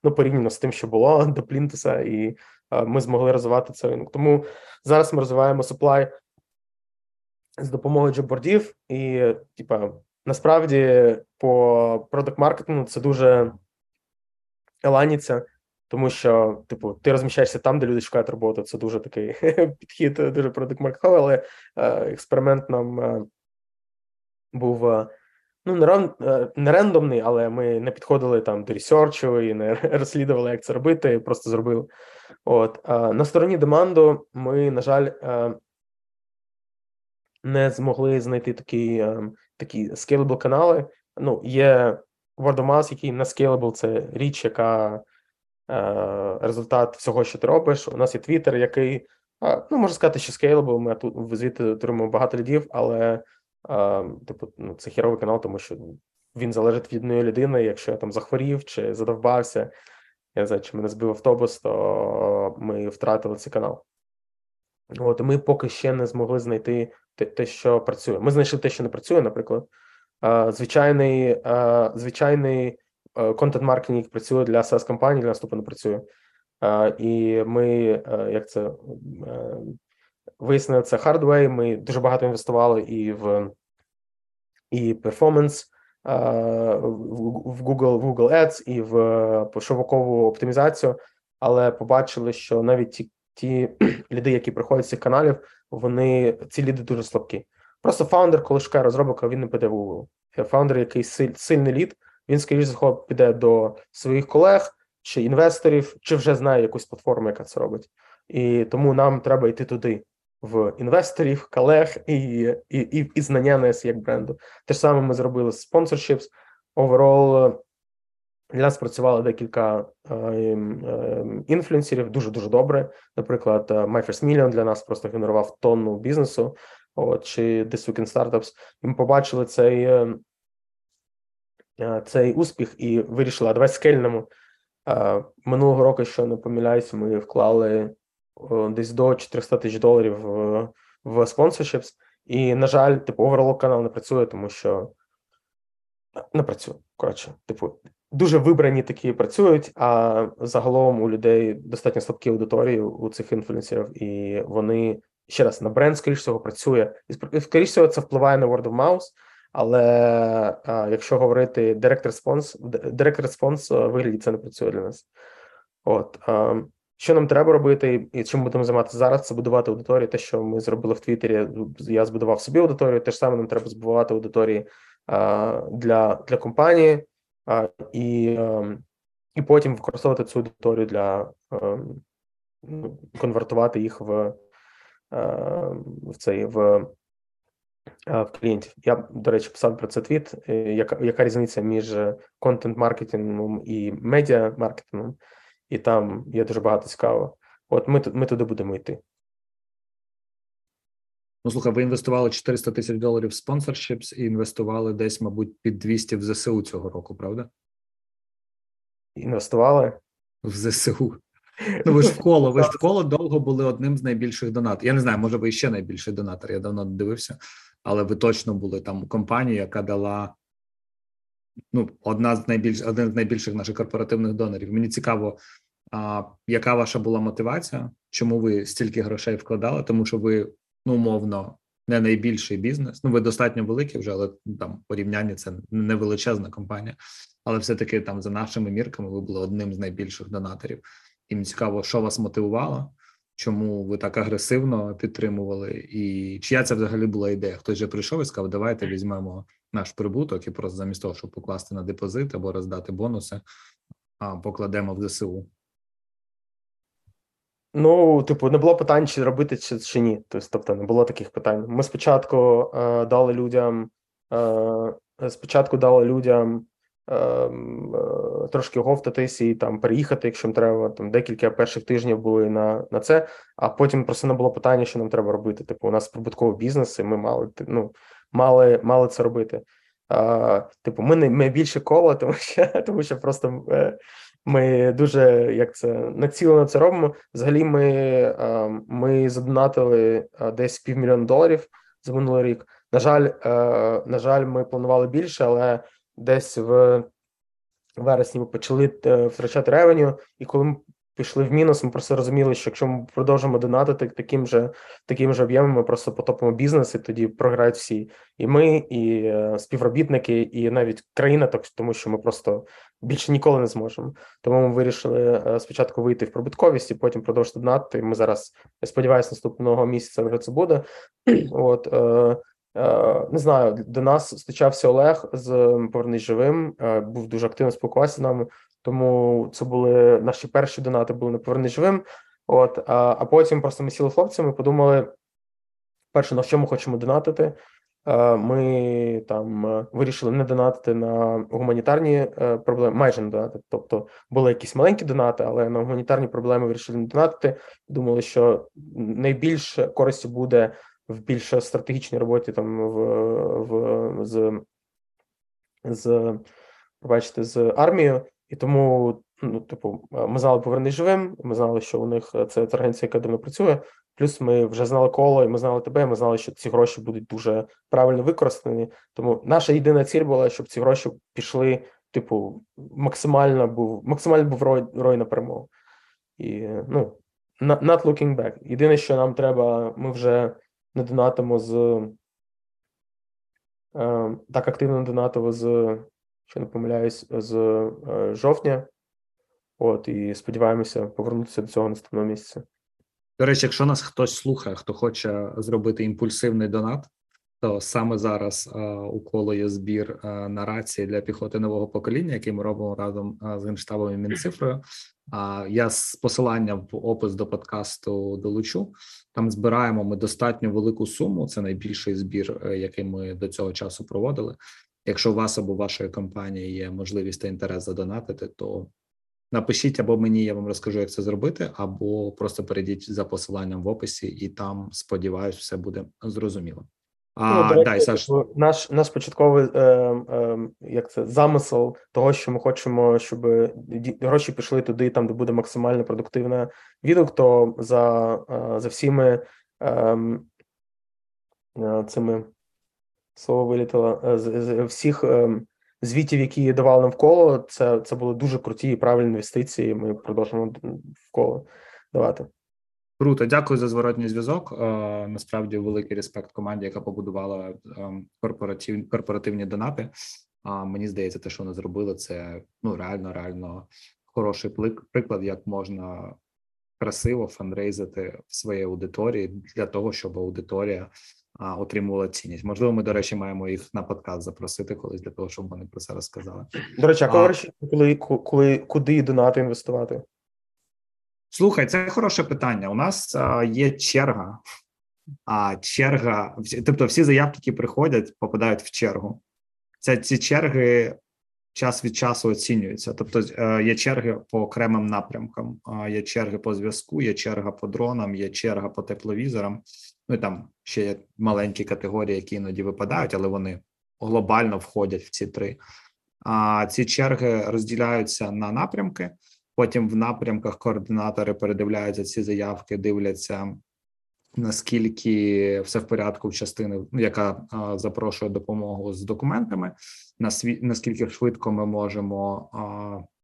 Speaker 4: ну порівняно з тим, що було до Плінтуса, і ми змогли розвивати цей ринок. Тому зараз ми розвиваємо supply з допомогою джобордів, і типа насправді по продакт маркетингу це дуже еланіться, тому що, типу, ти розміщаєшся там, де люди шукають роботу. Це дуже такий підхід, е, дуже продакт маркетинговий, але е, експеримент нам е, був. Ну, не, ран, е, не рандомний, але ми не підходили там до ресерчу і не розслідували, як це робити, просто зробили. От е, на стороні деманду ми, на жаль, е, не змогли знайти такі, такі scalable канали. Ну, є word of mouth, який не scalable, це річ, яка результат всього, що ти робиш. У нас є Twitter, який, ну, можна сказати, що scalable, Ми тут звідти отримуємо багато лідів, але типу, ну, це херовий канал, тому що він залежить від однієї людини. Якщо я там захворів чи задовбався, я не знаю, чи мене збив автобус, то ми втратили цей канал. От ми поки ще не змогли знайти те, те, що працює. Ми знайшли те, що не працює, наприклад. Звичайний звичайний контент-маркетинг, який працює для sas компаній для наступу не працює. І ми, як це вияснили, the hard way, Ми дуже багато інвестували і в і перформанс в Google в Google Ads, і в пошовкову оптимізацію, але побачили, що навіть ті ті ліди, які приходять з цих каналів, вони ці ліди дуже слабкі. Просто фаундер, коли шукає розробника, він не піде в Google. Фаундер, який сильний лід, він, скоріш за піде до своїх колег чи інвесторів, чи вже знає якусь платформу, яка це робить. І тому нам треба йти туди, в інвесторів, колег і і, і, і знання нас як бренду. Те ж саме ми зробили з sponsorships. Overall, для нас працювало декілька е, е, інфлюенсерів дуже дуже добре. Наприклад, My First Million для нас просто генерував тонну бізнесу. От чи This Week in Startups. І ми побачили цей е, цей успіх і вирішили, а давай скельнемо. Минулого року, якщо не помиляюсь, ми вклали десь до 400 тисяч доларів в, в sponsorships. І, на жаль, типу, overall канал не працює, тому що не працює. Коротше, типу, дуже вибрані такі працюють, а загалом у людей достатньо слабкі аудиторії у цих інфлюенсерів, і вони ще раз на бренд, скоріш всього, працює. І скоріш всього, це впливає на word of mouth, але а, якщо говорити direct response, direct response вигляді це не працює для нас. От е, що нам треба робити, і чим будемо займатися зараз, це будувати аудиторію. Те, що ми зробили в Твіттері, я збудував собі аудиторію. Те ж саме нам треба збудувати аудиторії е, для, для компанії е, і, е, і потім використовувати цю аудиторію для е, ну, конвертувати їх в, в цей в, в клієнтів. Я, до речі, писав про це твіт. е, Яка, яка різниця між контент-маркетингом і медіа-маркетингом? І там є дуже багато цікавого. От ми, ми туди будемо йти.
Speaker 2: Ну, слухай, ви інвестували 400 тисяч доларів в спонсоршіпс і інвестували десь, мабуть, під 200 в ЗСУ цього року, правда?
Speaker 4: Інвестували.
Speaker 2: В ЗСУ. Ну, ви ж в коло, ви ж в коло довго були одним з найбільших донаторів. Я не знаю, може, ви ще найбільший донатор, я давно не дивився, але ви точно були там компанія, яка дала ну, одна з найбільш один з найбільших наших корпоративних донорів. Мені цікаво, а, яка ваша була мотивація? Чому ви стільки грошей вкладали? Тому що ви ну, умовно не найбільший бізнес. Ну, ви достатньо великі вже, але там порівняння це не величезна компанія. Але все-таки там за нашими мірками ви були одним з найбільших донаторів. І мені цікаво, що вас мотивувало, чому ви так агресивно підтримували, і чия це взагалі була ідея? Хтось же прийшов і сказав, давайте візьмемо наш прибуток і просто замість того, щоб покласти на депозит або роздати бонуси, покладемо в ЗСУ.
Speaker 4: Ну, типу, не було питань, чи робити чи, чи ні. Тобто, тобто, не було таких питань. Ми спочатку е, дали людям, е, спочатку дали людям е, е, трошки говтатись і там переїхати, якщо їм треба. Там декілька перших тижнів були на, на це, а потім просто не було питання, що нам треба робити. Типу, у нас прибутковий бізнес, і ми мали ну, мали, мали це робити. Е, типу, ми не ми більше коло, тому що тому що просто е, ми дуже як це націлено це робимо. Взагалі, ми, ми задонатили десь півмільйона доларів за минулий рік. На жаль, е, на жаль, ми планували більше, але десь в вересні ми почали е, втрачати ревеню, і коли ми пішли в мінус, ми просто розуміли, що якщо ми продовжимо донатити таким же таким же об'ємом, ми просто потопимо бізнес, і тоді програють всі. І ми, і е, співробітники, і навіть країна, так тому що ми просто більше ніколи не зможемо. Тому ми вирішили е, спочатку вийти в прибутковість і потім продовжити донатити. Ми зараз я сподіваюся, наступного місяця вже це буде. От е, не знаю, до нас стичався Олег з Повернись живим. Був дуже активно спілкувався з нами. Тому це були наші перші донати були на Повернись живим. От а, а потім просто ми сіли хлопцями, подумали перше, на що ми хочемо донатити. Е, Ми там е, вирішили не донатити на гуманітарні е, проблеми, майже не донатити. Тобто були якісь маленькі донати, але на гуманітарні проблеми вирішили не донатити. Думали, що найбільше користі буде в більш стратегічній роботі там в, в з, з бачите, з армією, і тому ну, типу, ми знали повернись живим. Ми знали, що у них е, це, організація, яка давно працює. Плюс ми вже знали коло, і ми знали тебе. і Ми знали, що ці гроші будуть дуже правильно використані. Тому наша єдина ціль була, щоб ці гроші пішли, типу, максимально був максимально був рой, рой на перемогу. І ну not looking back. Єдине, що нам треба, ми вже не донатимо з е, так активно не донатили з, що не помиляюсь, з е, жовтня. От, і сподіваємося повернутися до цього наступного місяця.
Speaker 2: До речі, якщо нас хтось слухає, хто хоче зробити імпульсивний донат, то саме зараз е, у коло є збір е, на рації для піхоти нового покоління, який ми робимо разом з генштабом і Мінцифрою. А я з посилання в опис до подкасту долучу. Там збираємо ми достатньо велику суму. Це найбільший збір, який ми до цього часу проводили. Якщо у вас або вашої компанії є можливість та інтерес задонатити, то напишіть або мені, я вам розкажу, як це зробити, або просто перейдіть за посиланням в описі, і там сподіваюсь, все буде зрозуміло. А
Speaker 4: Ну,
Speaker 2: дай Саш,
Speaker 4: наш наш початковий е, е, як це замисел того, що ми хочемо, щоб гроші пішли туди, там де буде максимально продуктивна відгук, то за, е, за всіми е, е, цими слово вилітало е, з, з всіх е, звітів, які давали навколо, це, це були дуже круті і правильні інвестиції. Ми продовжимо вколо давати.
Speaker 2: Круто, дякую за зворотній зв'язок. Е, насправді великий респект команді, яка побудувала ем, корпоратив, корпоративні донати. А мені здається, те, що вони зробили, це ну реально, реально хороший плик- приклад, як можна красиво фандрейзити в своїй аудиторії для того, щоб аудиторія отримувала цінність. Можливо, ми, до речі, маємо їх на подкаст запросити колись для того, щоб вони про це розказали.
Speaker 4: До речі, а
Speaker 2: А-
Speaker 4: коли, вирішуєте, коли, коли куди донати інвестувати?
Speaker 2: Слухай, це хороше питання. У нас а, є черга, а черга, тобто всі заявки, які приходять, попадають в чергу. Це ці черги час від часу оцінюються. Тобто е, є черги по окремим напрямкам, є черги по зв'язку, є черга по дронам, є черга по тепловізорам. Ну і там ще є маленькі категорії, які іноді випадають, але вони глобально входять в ці три. А ці черги розділяються на напрямки. Потім в напрямках координатори передивляються ці заявки, дивляться наскільки все в порядку в частини, ну, яка а, запрошує допомогу з документами, насві- наскільки швидко ми можемо а,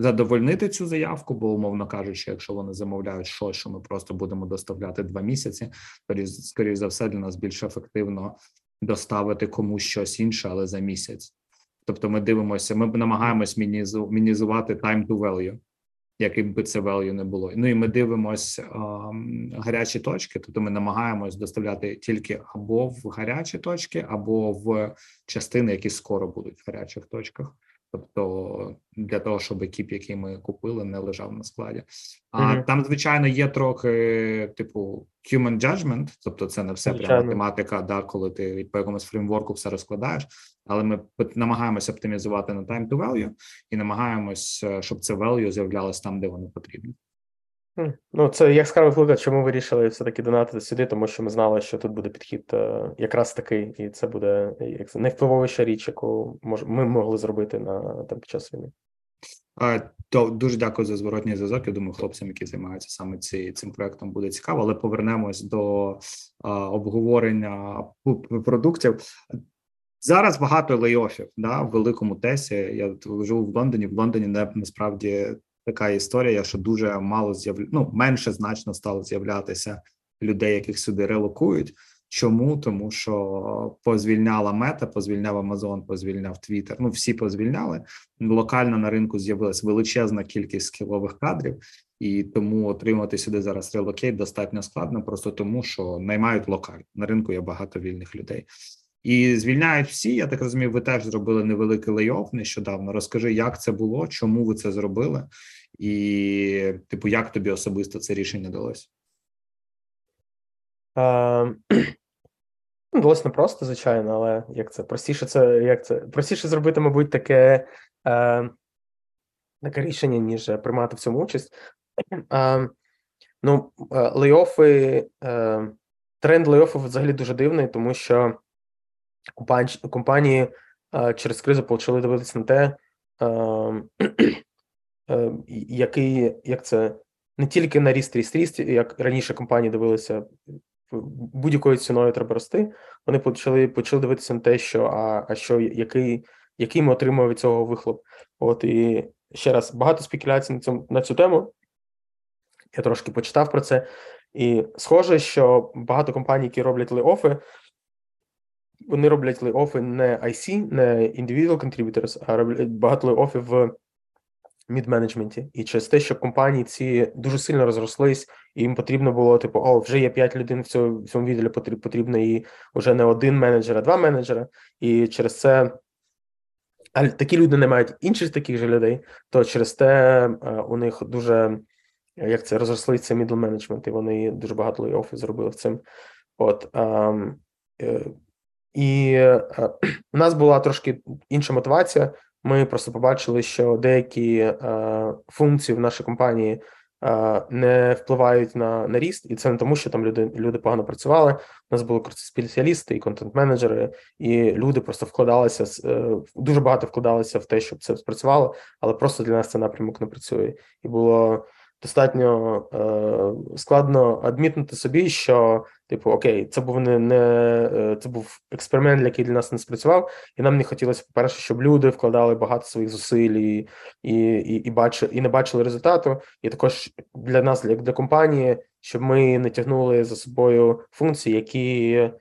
Speaker 2: задовольнити цю заявку, бо умовно кажучи, якщо вони замовляють щось, що ми просто будемо доставляти два місяці, то скоріш за все для нас більш ефективно доставити комусь щось інше, але за місяць. Тобто, ми дивимося, ми намагаємось мінізу- мінізувати time to value, яким би це value не було. Ну і ми дивимося гарячі точки. Тобто, ми намагаємось доставляти тільки або в гарячі точки, або в частини, які скоро будуть в гарячих точках. Тобто для того, щоб екіп, який ми купили, не лежав на складі. А
Speaker 4: Мгм.
Speaker 2: там, звичайно, є трохи типу human judgment, тобто це не все прямо тематика, да, коли ти по якомусь фреймворку все розкладаєш. Але ми намагаємося оптимізувати на time to value і намагаємось, е, щоб це value з'являлось там, де воно потрібно.
Speaker 4: Ну, це яскравий приклад, чому вирішили все-таки донатити сюди, тому що ми знали, що тут буде підхід е, якраз такий, і це буде як це, найвпливовіша річ, яку ми могли зробити на там під час війни.
Speaker 2: Е, То дуже дякую за зворотній зв'язок. Я думаю, хлопцям, які займаються саме ці, цим проектом, буде цікаво. Але повернемось до а, обговорення продуктів. Зараз багато лейофів да, в великому тесі. Я живу в Лондоні. В Лондоні не насправді така історія, що дуже мало з'яв... ну, менше значно стало з'являтися людей, яких сюди релокують. Чому? Тому що позвільняла мета, позвільняв Амазон, позвільняв Твіттер. Ну всі позвільняли. Локально на ринку з'явилась величезна кількість скілових кадрів, і тому отримати сюди зараз relocate достатньо складно, просто тому що наймають локально. На ринку є багато вільних людей. І звільняють всі. Я так розумію, ви теж зробили невеликий layoff нещодавно. Розкажи, як це було, чому ви це зробили, і типу, як тобі особисто це рішення далось?
Speaker 4: Е, ну, Далось не просто, звичайно, але як це простіше, це як це простіше зробити, мабуть, таке, е, таке рішення, ніж приймати в цьому участь. Е, ну, е, лейофи, е, тренд лейофів взагалі дуже дивний, тому що компанії, е, через кризу почали дивитися на те, е, е, який як це не тільки на ріст, ріст, ріст, як раніше компанії дивилися будь-якою ціною треба рости. Вони почали почали дивитися на те, що а, а що який, який ми отримуємо від цього вихлоп. От і ще раз багато спекуляцій на цьому на цю тему. Я трошки почитав про це, і схоже, що багато компаній, які роблять лей-оффи, вони роблять лей-оффи не IC, не individual contributors, а роблять багато лей-оффів в мід-менеджменті. І через те, що компанії ці дуже сильно розрослись, і їм потрібно було, типу, о, вже є 5 людей в цьому, в відділі, потрібно і вже не один менеджер, а два менеджера. І через це а такі люди не мають інших таких же людей, то через те у них дуже як це розрослися мідл менеджмент, і вони дуже багато лей-оффів зробили в цим. От ем, е, і е, у нас була трошки інша мотивація. Ми просто побачили, що деякі е, функції в нашій компанії е, не впливають на на ріст, і це не тому, що там люди люди погано працювали. У нас були спеціалісти і контент-менеджери, і люди просто вкладалися дуже багато вкладалися в те, щоб це спрацювало, але просто для нас цей напрямок не працює. І було достатньо е, складно адмітнути собі, що типу окей, це був не, не це був експеримент, який для нас не спрацював, і нам не хотілося, по перше, щоб люди вкладали багато своїх зусиль і і, і, і, бачили, і не бачили результату. І також для нас, як для компанії, щоб ми не тягнули за собою функції, які е,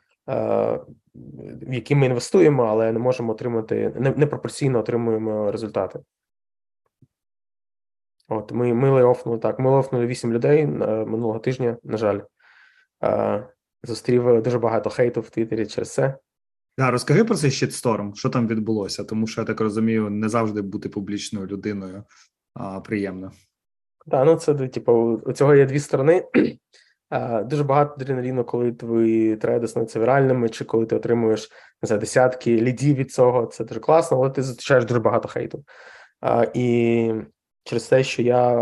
Speaker 4: в які ми інвестуємо, але не можемо отримати не, непропорційно отримуємо результати. От ми, ми лейофнули так. Ми лейофнули 8 людей е, минулого тижня, на жаль. Е, Зустрів дуже багато хейту в Твіттері через це.
Speaker 2: Да, розкажи про цей щитсторм, що там відбулося, тому що я так розумію, не завжди бути публічною людиною а, приємно.
Speaker 4: Так, ну це типу, у цього є дві сторони. А, Дуже багато адреналіну, коли твої трейди становляться віральними, чи коли ти отримуєш знаю, десятки лідів від цього. Це дуже класно, але ти зустрічаєш дуже багато хейту. А, І через те, що я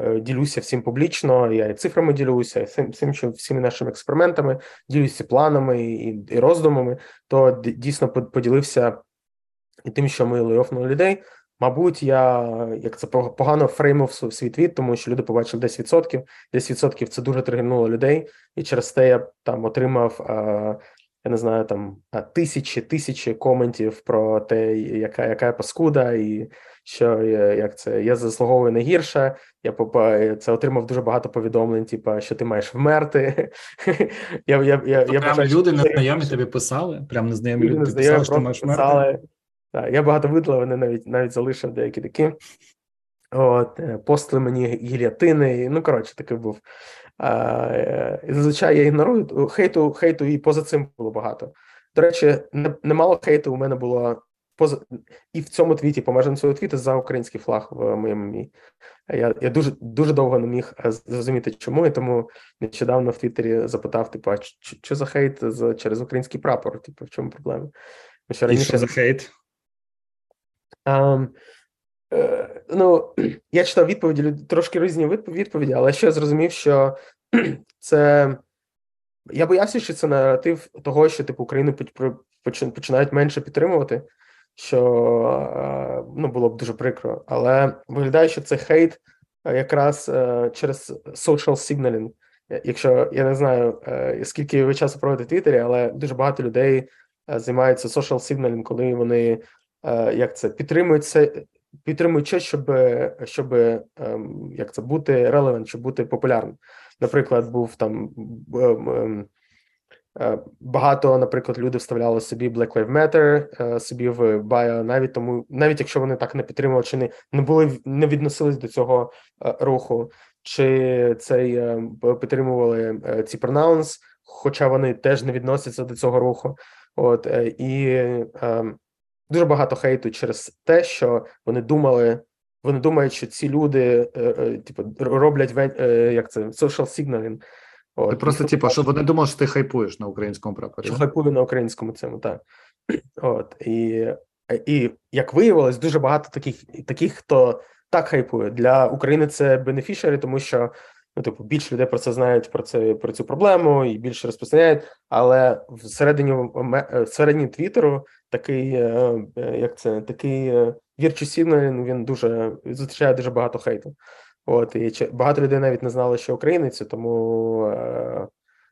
Speaker 4: е, ділюся всім публічно, я і цифрами ділюся, і всім, всім що всіми нашими експериментами, ділюся планами і, і роздумами, то дійсно поділився і тим, що ми лейофнули людей. Мабуть, я як це погано фреймив свій твіт, тому що люди побачили 10%. 10% це дуже тригернуло людей, і через те я там отримав я не знаю, там тисячі тисячі коментів про те, яка яка паскуда, і що як це я заслуговую не гірше. Я це отримав дуже багато повідомлень, типу, що ти маєш вмерти.
Speaker 2: я, я, я, я Прям люди незнайомі тобі писали. Прям незнайомі люди писали, що ти маєш вмерти.
Speaker 4: Так, я багато видала, вони навіть навіть залишив деякі такі. От, е, постили мені гілятини. Ну, коротше, такий був. А, Зазвичай я ігнорую хейту, хейту і поза цим було багато. До речі, немало хейту у мене було поза і в цьому твіті, по межам цього твіту за український флаг в моєму мі. Я я дуже дуже довго не міг е, зрозуміти, чому, і тому нещодавно в Твіттері запитав: типу, а що за хейт за, через український прапор? Типу, в чому проблема?
Speaker 2: Що раніше... І що за хейт?
Speaker 4: Um, е, ну, я читав відповіді, трошки різні відповіді, але ще зрозумів, що це. Я боявся, що це наратив того, що типу Україну починають менше підтримувати, що ну, було б дуже прикро. Але виглядає, що це хейт е, якраз е, через social signaling. Якщо я не знаю, скільки ви часу проводите в Твіттері, але дуже багато людей займаються social signaling, коли вони Е, як це підтримують це, підтримують щось, щоб щоб ем, як це бути relevant, щоб бути популярним. Наприклад, був там ем, е, багато, наприклад, люди вставляли собі Black Lives Matter е, собі в bio, навіть тому, навіть якщо вони так не підтримували, чи не не були не відносились до цього руху, чи цей підтримували ці pronouns, хоча вони теж не відносяться до цього руху. От і дуже багато хейту через те, що вони думали. Вони думають, що ці люди, е, е, типу, роблять е, як це social signaling.
Speaker 2: От. Ти просто, типу, щоб вони думали, що ти хайпуєш на українському прапорі.
Speaker 4: Що хайпую на українському цьому, так. От. І і як виявилось, дуже багато таких, таких, хто так хайпує. Для України це бенефішери, тому що ну, типу, більше людей про це знають про це про цю проблему і більше розпространяють. Але всередині всередині Твіттеру такий, е, е, як це такий е, вірчусівний, він дуже зустрічає дуже багато хейту. От і багато людей навіть не знали, що українець, тому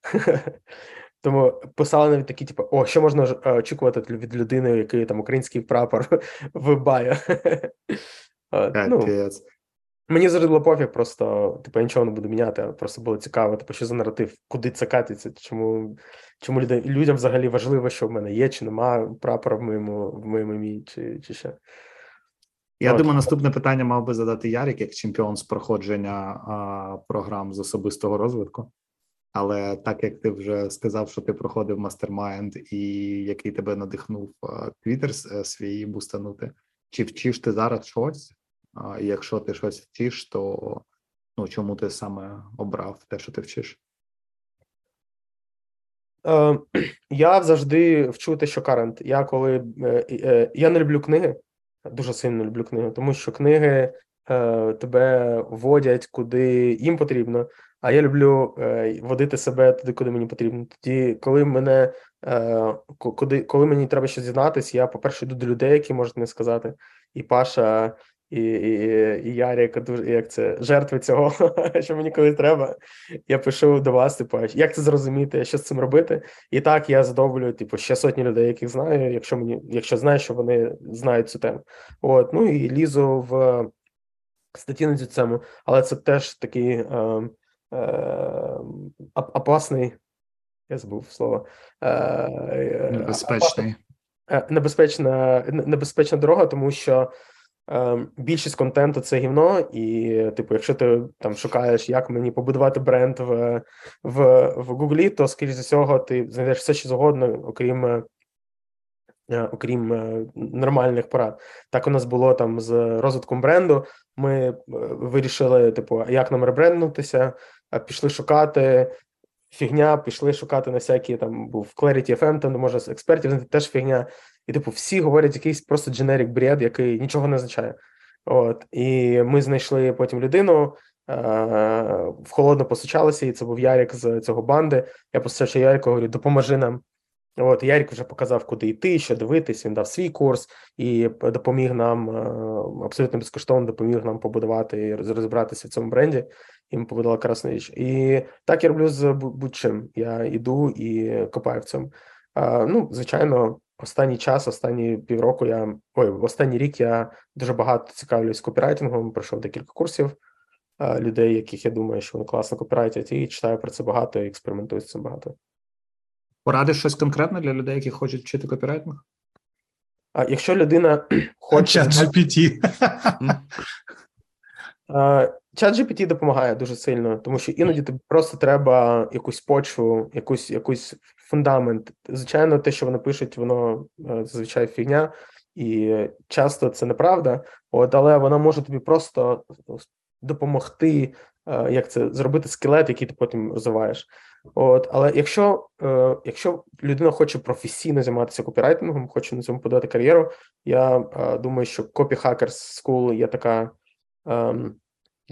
Speaker 4: тому писали навіть такі, типу, о, що можна очікувати від людини, який там український прапор в баю. ну, Мені зрозуміло пофіг, просто типу, я нічого не буду міняти, просто було цікаво, типу, що за наратив, куди це катиться, чому чому людям, людям взагалі важливо, що в мене є, чи немає прапора в моєму в моєму ім'ї, чи чи ще.
Speaker 2: Я От. думаю, наступне питання мав би задати Ярик як чемпіон з проходження а, програм з особистого розвитку. Але так як ти вже сказав, що ти проходив mastermind, і який тебе надихнув твіттер е, свій бустанути, чи вчиш ти зараз щось? А якщо ти щось вчиш, то ну чому ти саме обрав те, що ти вчиш?
Speaker 4: Е, Я завжди вчу те, що current. Я коли е, е, я не люблю книги, дуже сильно люблю книги, тому що книги е, тебе вводять куди їм потрібно. А я люблю е, водити себе туди, куди мені потрібно. Тоді, коли мене е, куди, коли мені треба щось дізнатися, я, по-перше, йду до людей, які можуть не сказати. І Паша і і, і Ярик дуже як це жертви цього, що мені колись треба. Я пишу до вас, типу, як це зрозуміти, що з цим робити. І так я задоволюю, типу, ще сотні людей, яких знаю, якщо мені, якщо знаю, що вони знають цю тему. От, ну і лізу в статті на цю тему, але це теж такий е, е, опасний. Я забув слово. Е,
Speaker 2: е Небезпечний.
Speaker 4: Небезпечна небезпечна дорога, тому що більшість контенту це гівно, і, типу, якщо ти там шукаєш, як мені побудувати бренд в в, в Гуглі, то, скоріш за всього, ти знайдеш все, що завгодно, окрім е, е, окрім е, нормальних порад. Так у нас було там з розвитком бренду. Ми е, вирішили, типу, як нам ребренднутися, пішли шукати. Фігня, пішли шукати на всякі там був Clarity FM, там може з експертів знайти теж фігня. І, типу, всі говорять якийсь просто generic бред, який нічого не означає. От і ми знайшли потім людину. е, В холодно постучалися, і це був Ярік з цього банди. Я постачав Ярику, говорю, допоможи нам. От Ярік вже показав, куди йти, що дивитись. Він дав свій курс і допоміг нам е, абсолютно безкоштовно допоміг нам побудувати і розібратися в цьому бренді. І ми побудували красну річ. І так я роблю з будь-чим. Я іду і копаю в цьому. Ну, звичайно, останній час, останні півроку я ой, останній рік я дуже багато цікавлюсь копірайтингом. Пройшов декілька курсів а, людей, яких я думаю, що вони класно копірайтять, і читаю про це багато і експериментую з цим багато.
Speaker 2: Порадиш щось конкретне для людей, які хочуть вчити копірайтинг?
Speaker 4: А якщо людина хоче
Speaker 3: GPT.
Speaker 4: Чат GPT допомагає дуже сильно, тому що іноді тобі просто треба якусь почву, якусь якусь фундамент. Звичайно, те, що вони пишуть, воно е, зазвичай фігня, і часто це неправда. От, але вона може тобі просто допомогти, е, як це зробити скелет, який ти потім розвиваєш. От, але якщо, е, якщо людина хоче професійно займатися копірайтингом, хоче на цьому подати кар'єру, я е, думаю, що Copy Hackers School є така. ем,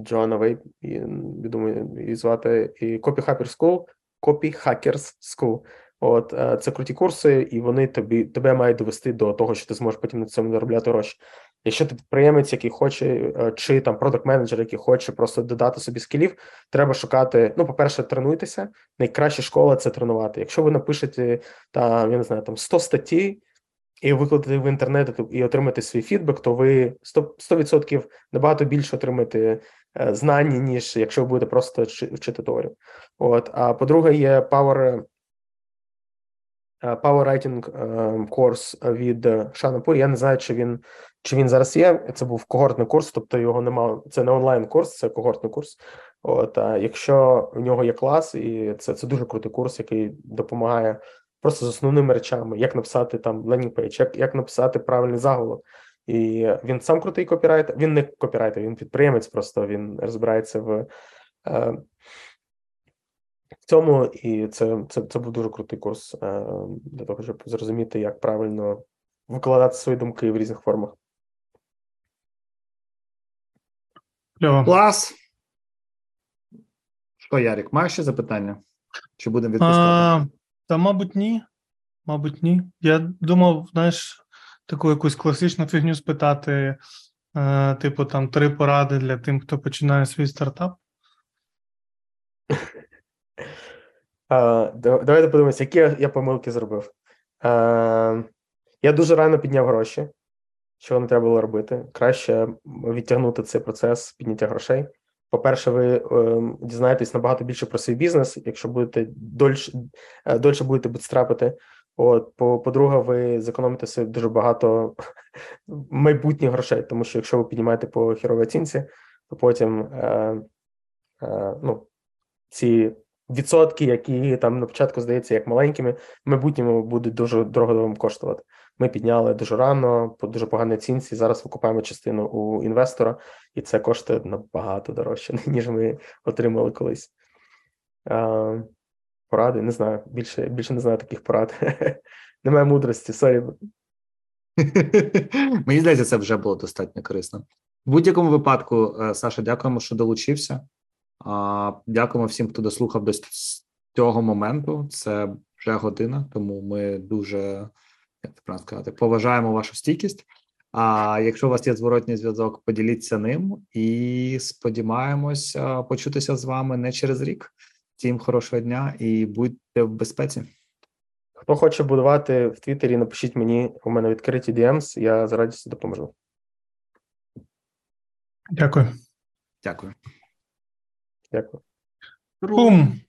Speaker 4: Джоанна я думаю, її звати, і Copy Hackers School, Copy Hackers School. От е, це круті курси, і вони тобі тебе мають довести до того, що ти зможеш потім на цьому заробляти гроші. Якщо ти підприємець, який хоче, е, чи там продакт менеджер, який хоче просто додати собі скілів, треба шукати. Ну, по-перше, тренуйтеся. Найкраща школа це тренувати. Якщо ви напишете там, я не знаю, там 100 статей, і викладете в інтернет і отримати свій фідбек, то ви 100%, 100% набагато більше отримаєте е, знань, ніж якщо ви будете просто вчи- вчити теорію. От, а по-друге, є Power, Power Writing е, курс від Шанапур. Я не знаю, чи він чи він зараз є. Це був когортний курс, тобто його немає. Це не онлайн курс, це когортний курс. От, а якщо в нього є клас, і це, це дуже крутий курс, який допомагає просто з основними речами, як написати там page, як, як написати правильний заголовок. І він сам крутий копірайтер. Він не копірайтер, він підприємець, просто він розбирається е, в цьому, і це, це, це був дуже крутий курс е, для того, щоб зрозуміти, як правильно викладати свої думки в різних формах.
Speaker 2: Клас. Що, Ярік, маєш ще запитання? Чи будемо відпускати?
Speaker 3: А, та, мабуть, ні. Мабуть, ні. Я думав, знаєш, таку якусь класичну фігню спитати, е, типу, там три поради для тим, хто починає свій стартап.
Speaker 4: Давайте подивимося, які я, помилки зробив. Я дуже рано підняв гроші. Що не треба було робити? Краще відтягнути цей процес підняття грошей. По-перше, ви ем, дізнаєтесь набагато більше про свій бізнес, якщо будете дольше, дольше будете бутстрапити. От, по, по-друге, ви зекономите собі дуже багато майбутніх грошей, тому що якщо ви піднімаєте по хіровій оцінці, то потім е, е, ну, ці відсотки, які там на початку здається як маленькими, в майбутньому будуть дуже дорого вам коштувати. Ми підняли дуже рано, по дуже поганій оцінці. Зараз викупаємо частину у інвестора, і це коштує набагато дорожче, ніж ми отримали колись. А, поради, не знаю. Більше, більше не знаю таких порад. Немає мудрості, сорі.
Speaker 2: Мені здається, це вже було достатньо корисно. В будь-якому випадку, е, Саша, дякуємо, що долучився. А, Дякуємо всім, хто дослухав до цього моменту. Це вже година, тому ми дуже як це правильно сказати, поважаємо вашу стійкість. А якщо у вас є зворотній зв'язок, поділіться ним і сподіваємось е, почутися з вами не через рік. Всім хорошого дня і будьте в безпеці.
Speaker 4: Хто хоче будувати в Твіттері, напишіть мені, у мене відкриті DMs, я з радістю допоможу.
Speaker 3: Дякую.
Speaker 2: Дякую.
Speaker 4: Дякую.
Speaker 3: Бум!